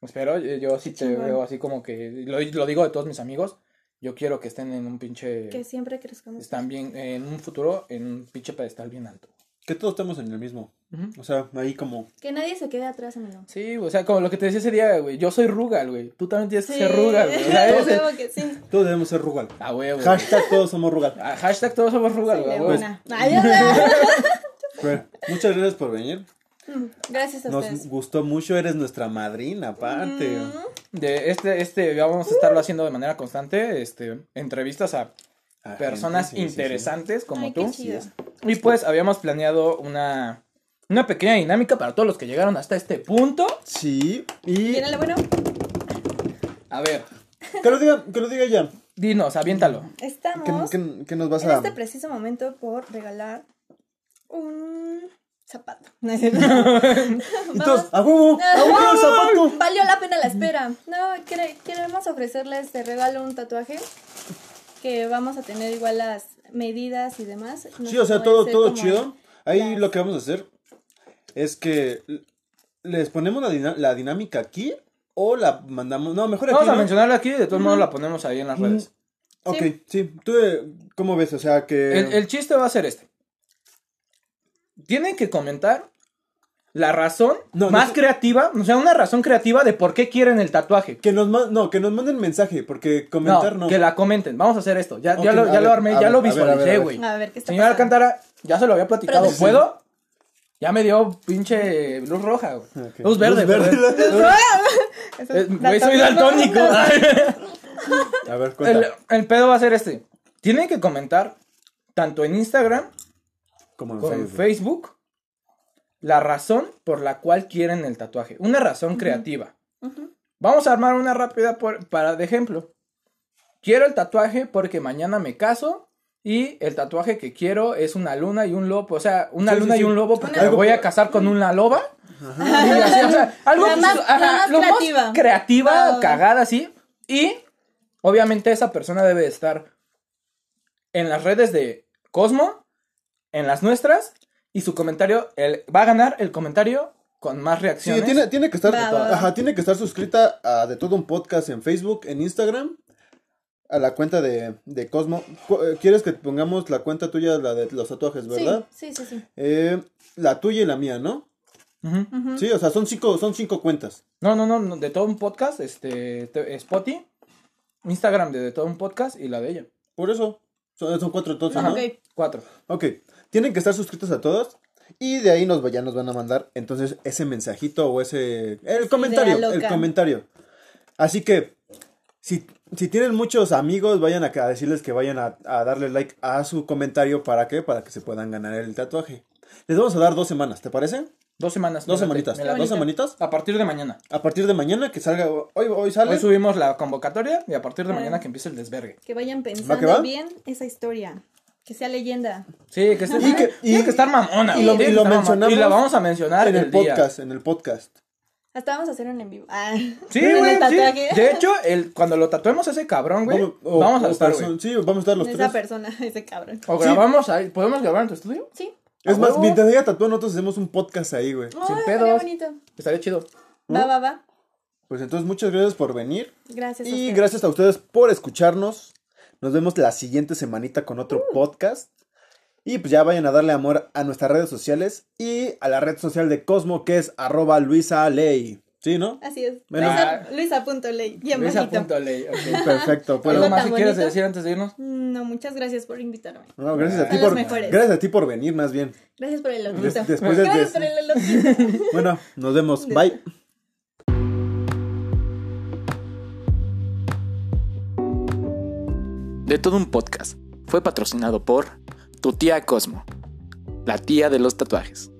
Espero, yo, sí te veo así como que, lo, lo digo de todos mis amigos, yo quiero que estén en un pinche, Que siempre crezcamos. están bien, en un futuro, en un pinche pedestal bien alto. Que todos estamos en el mismo. O sea, ahí como... Que nadie se quede atrás, amigo. Sí, o sea, como lo que te decía ese día, güey, yo soy Rugal, güey, tú también tienes que Sí. ser Rugal, güey. O sea, ese- que sí. Todos debemos ser Rugal. A huevo. güey. Hashtag todos somos Rugal. Ah, Hashtag todos somos Rugal, güey. a huevo. Leona. Ay, Dios mío. Fer, muchas gracias por venir. Gracias a Nos ustedes. gustó mucho, eres nuestra madrina, aparte. Mm. De este, este, ya vamos a estarlo haciendo de manera constante, este, entrevistas a A personas gente, sí, sí, sí. interesantes como Ay, tú. Y pues habíamos planeado una, una pequeña dinámica para todos los que llegaron hasta este punto. Sí, y ¿Viene lo bueno? A ver, que lo diga, que lo diga ya. dinos, aviéntalo. Estamos ¿Qué, qué- qué nos vas en a...? este preciso momento por regalar un zapato. No es cierto. Entonces, ¡a huevo! ¡A huevo el zapato! Valió la pena la espera. No, quere- queremos ofrecerles de regalo un tatuaje que vamos a tener igual las medidas y demás. No Sí, o sea, todo, todo chido. Ahí las- lo que vamos a hacer es que les ponemos la, dinámica aquí o la mandamos... No, mejor aquí, Vamos a ¿no? mencionarla aquí, de todos modos la ponemos ahí en las redes. Ok, sí. ¿Tú eh, cómo ves? O sea, que... El, el chiste va a ser este. tienen que comentar la razón No, más creativa, o sea, una razón creativa de por qué quieren el tatuaje. Que nos no, que nos manden mensaje, porque comentar no. no, que la comenten. Vamos a hacer esto. Ya, Ok, ya, lo, ya ver, lo armé, ya ver, lo visualicé, güey. A ver, ¿qué está Señora? Alcántara, ya se lo había platicado. ¿Puedo? Ya me dio pinche luz roja, güey. Ok. Luz verde, Luz verde. Eh, es Güey, soy daltónico. A ver, el, el pedo va a ser este. Tienen que comentar tanto en Instagram Como en como en Facebook. La razón por la cual quieren el tatuaje. Una razón creativa. Vamos a armar una rápida por- para de ejemplo. Quiero el tatuaje porque mañana me caso y el tatuaje que quiero es una luna y un lobo, o sea, una Sí, luna sí. y un lobo porque me voy a casar con una loba. Y así, o sea, algo La más- ajá, la más lo creativa. creativa, Va. cagada así. Y obviamente esa persona debe estar en las redes de Cosmo, en las nuestras y su comentario el, va a ganar el comentario con más Sí, reacciones. tiene, tiene que estar, Va, va, va. ajá, tiene que estar suscrita a de todo un podcast en Facebook, en Instagram, a la cuenta de, de Cosmo. Eh, ¿Quieres que pongamos la cuenta tuya, la de los tatuajes, verdad? Sí, sí, sí, sí. Eh, la tuya y la mía, ¿no? Ujú. Sí, o sea, son cinco, son cinco cuentas. No, no, no, de todo un podcast, este, te- Spotify, Instagram de, de todo un podcast y la de ella. Por eso, son, son cuatro entonces, Ajá. ¿no? Ok. Cuatro. Ok, tienen que estar suscritos a todos. Y de ahí nos, ya nos van a mandar entonces ese mensajito o ese... El comentario, el comentario. Así que, si, si tienen muchos amigos, vayan a, a decirles que vayan a, a darle like a su comentario. ¿Para qué? Para que se puedan ganar el tatuaje. Les vamos a dar dos semanas, ¿te parece? Dos semanas. Dos semanitas. Dos semanitas. A partir de mañana. A partir de mañana que salga... Hoy, hoy sale. Hoy subimos la convocatoria y a partir de Ah. mañana que empiece el desvergue. Que vayan ¿Va pensando que va? bien esa historia. Que sea leyenda. Sí, que esté, Y que- tiene y- que estar mamona. y lo- y lo mencionamos Y la vamos a mencionar en el, podcast, en el podcast. Hasta vamos a hacer un en vivo. Ah. Sí, güey, sí. De hecho, el, cuando lo tatuemos a ese cabrón, güey, Vamos, o- vamos a estar. Sí, vamos a estar los Esa tres. persona, ese cabrón. O grabamos ahí. ¿Podemos grabar en tu estudio? Sí. Es ¿A más, mientras ella tatúa, nosotros hacemos un podcast ahí, güey. Ay, estaría pedos. bonito. Estaría chido. Va, va, va. Pues entonces, muchas gracias por venir. Gracias. a Y gracias a ustedes por escucharnos. Nos vemos la siguiente semanita con otro podcast. Y pues ya vayan a darle amor a nuestras redes sociales y a la red social de Cosmo que es arroba Luisa Ley. ¿Sí, no? Así es. Bueno. Luisa, Luisa.ley. Luisa bajito. punto ley, ok. Perfecto. Pues, ¿Algo Algo más que quieres decir antes de irnos? No, muchas gracias por invitarme. no, gracias a ti por gracias a ti por venir más bien. Gracias por el elotito. Des- después de- Gracias por el elotito. Bueno, nos vemos. Bye. De todo un podcast fue patrocinado por Tu tía Cosmo, la tía de los tatuajes.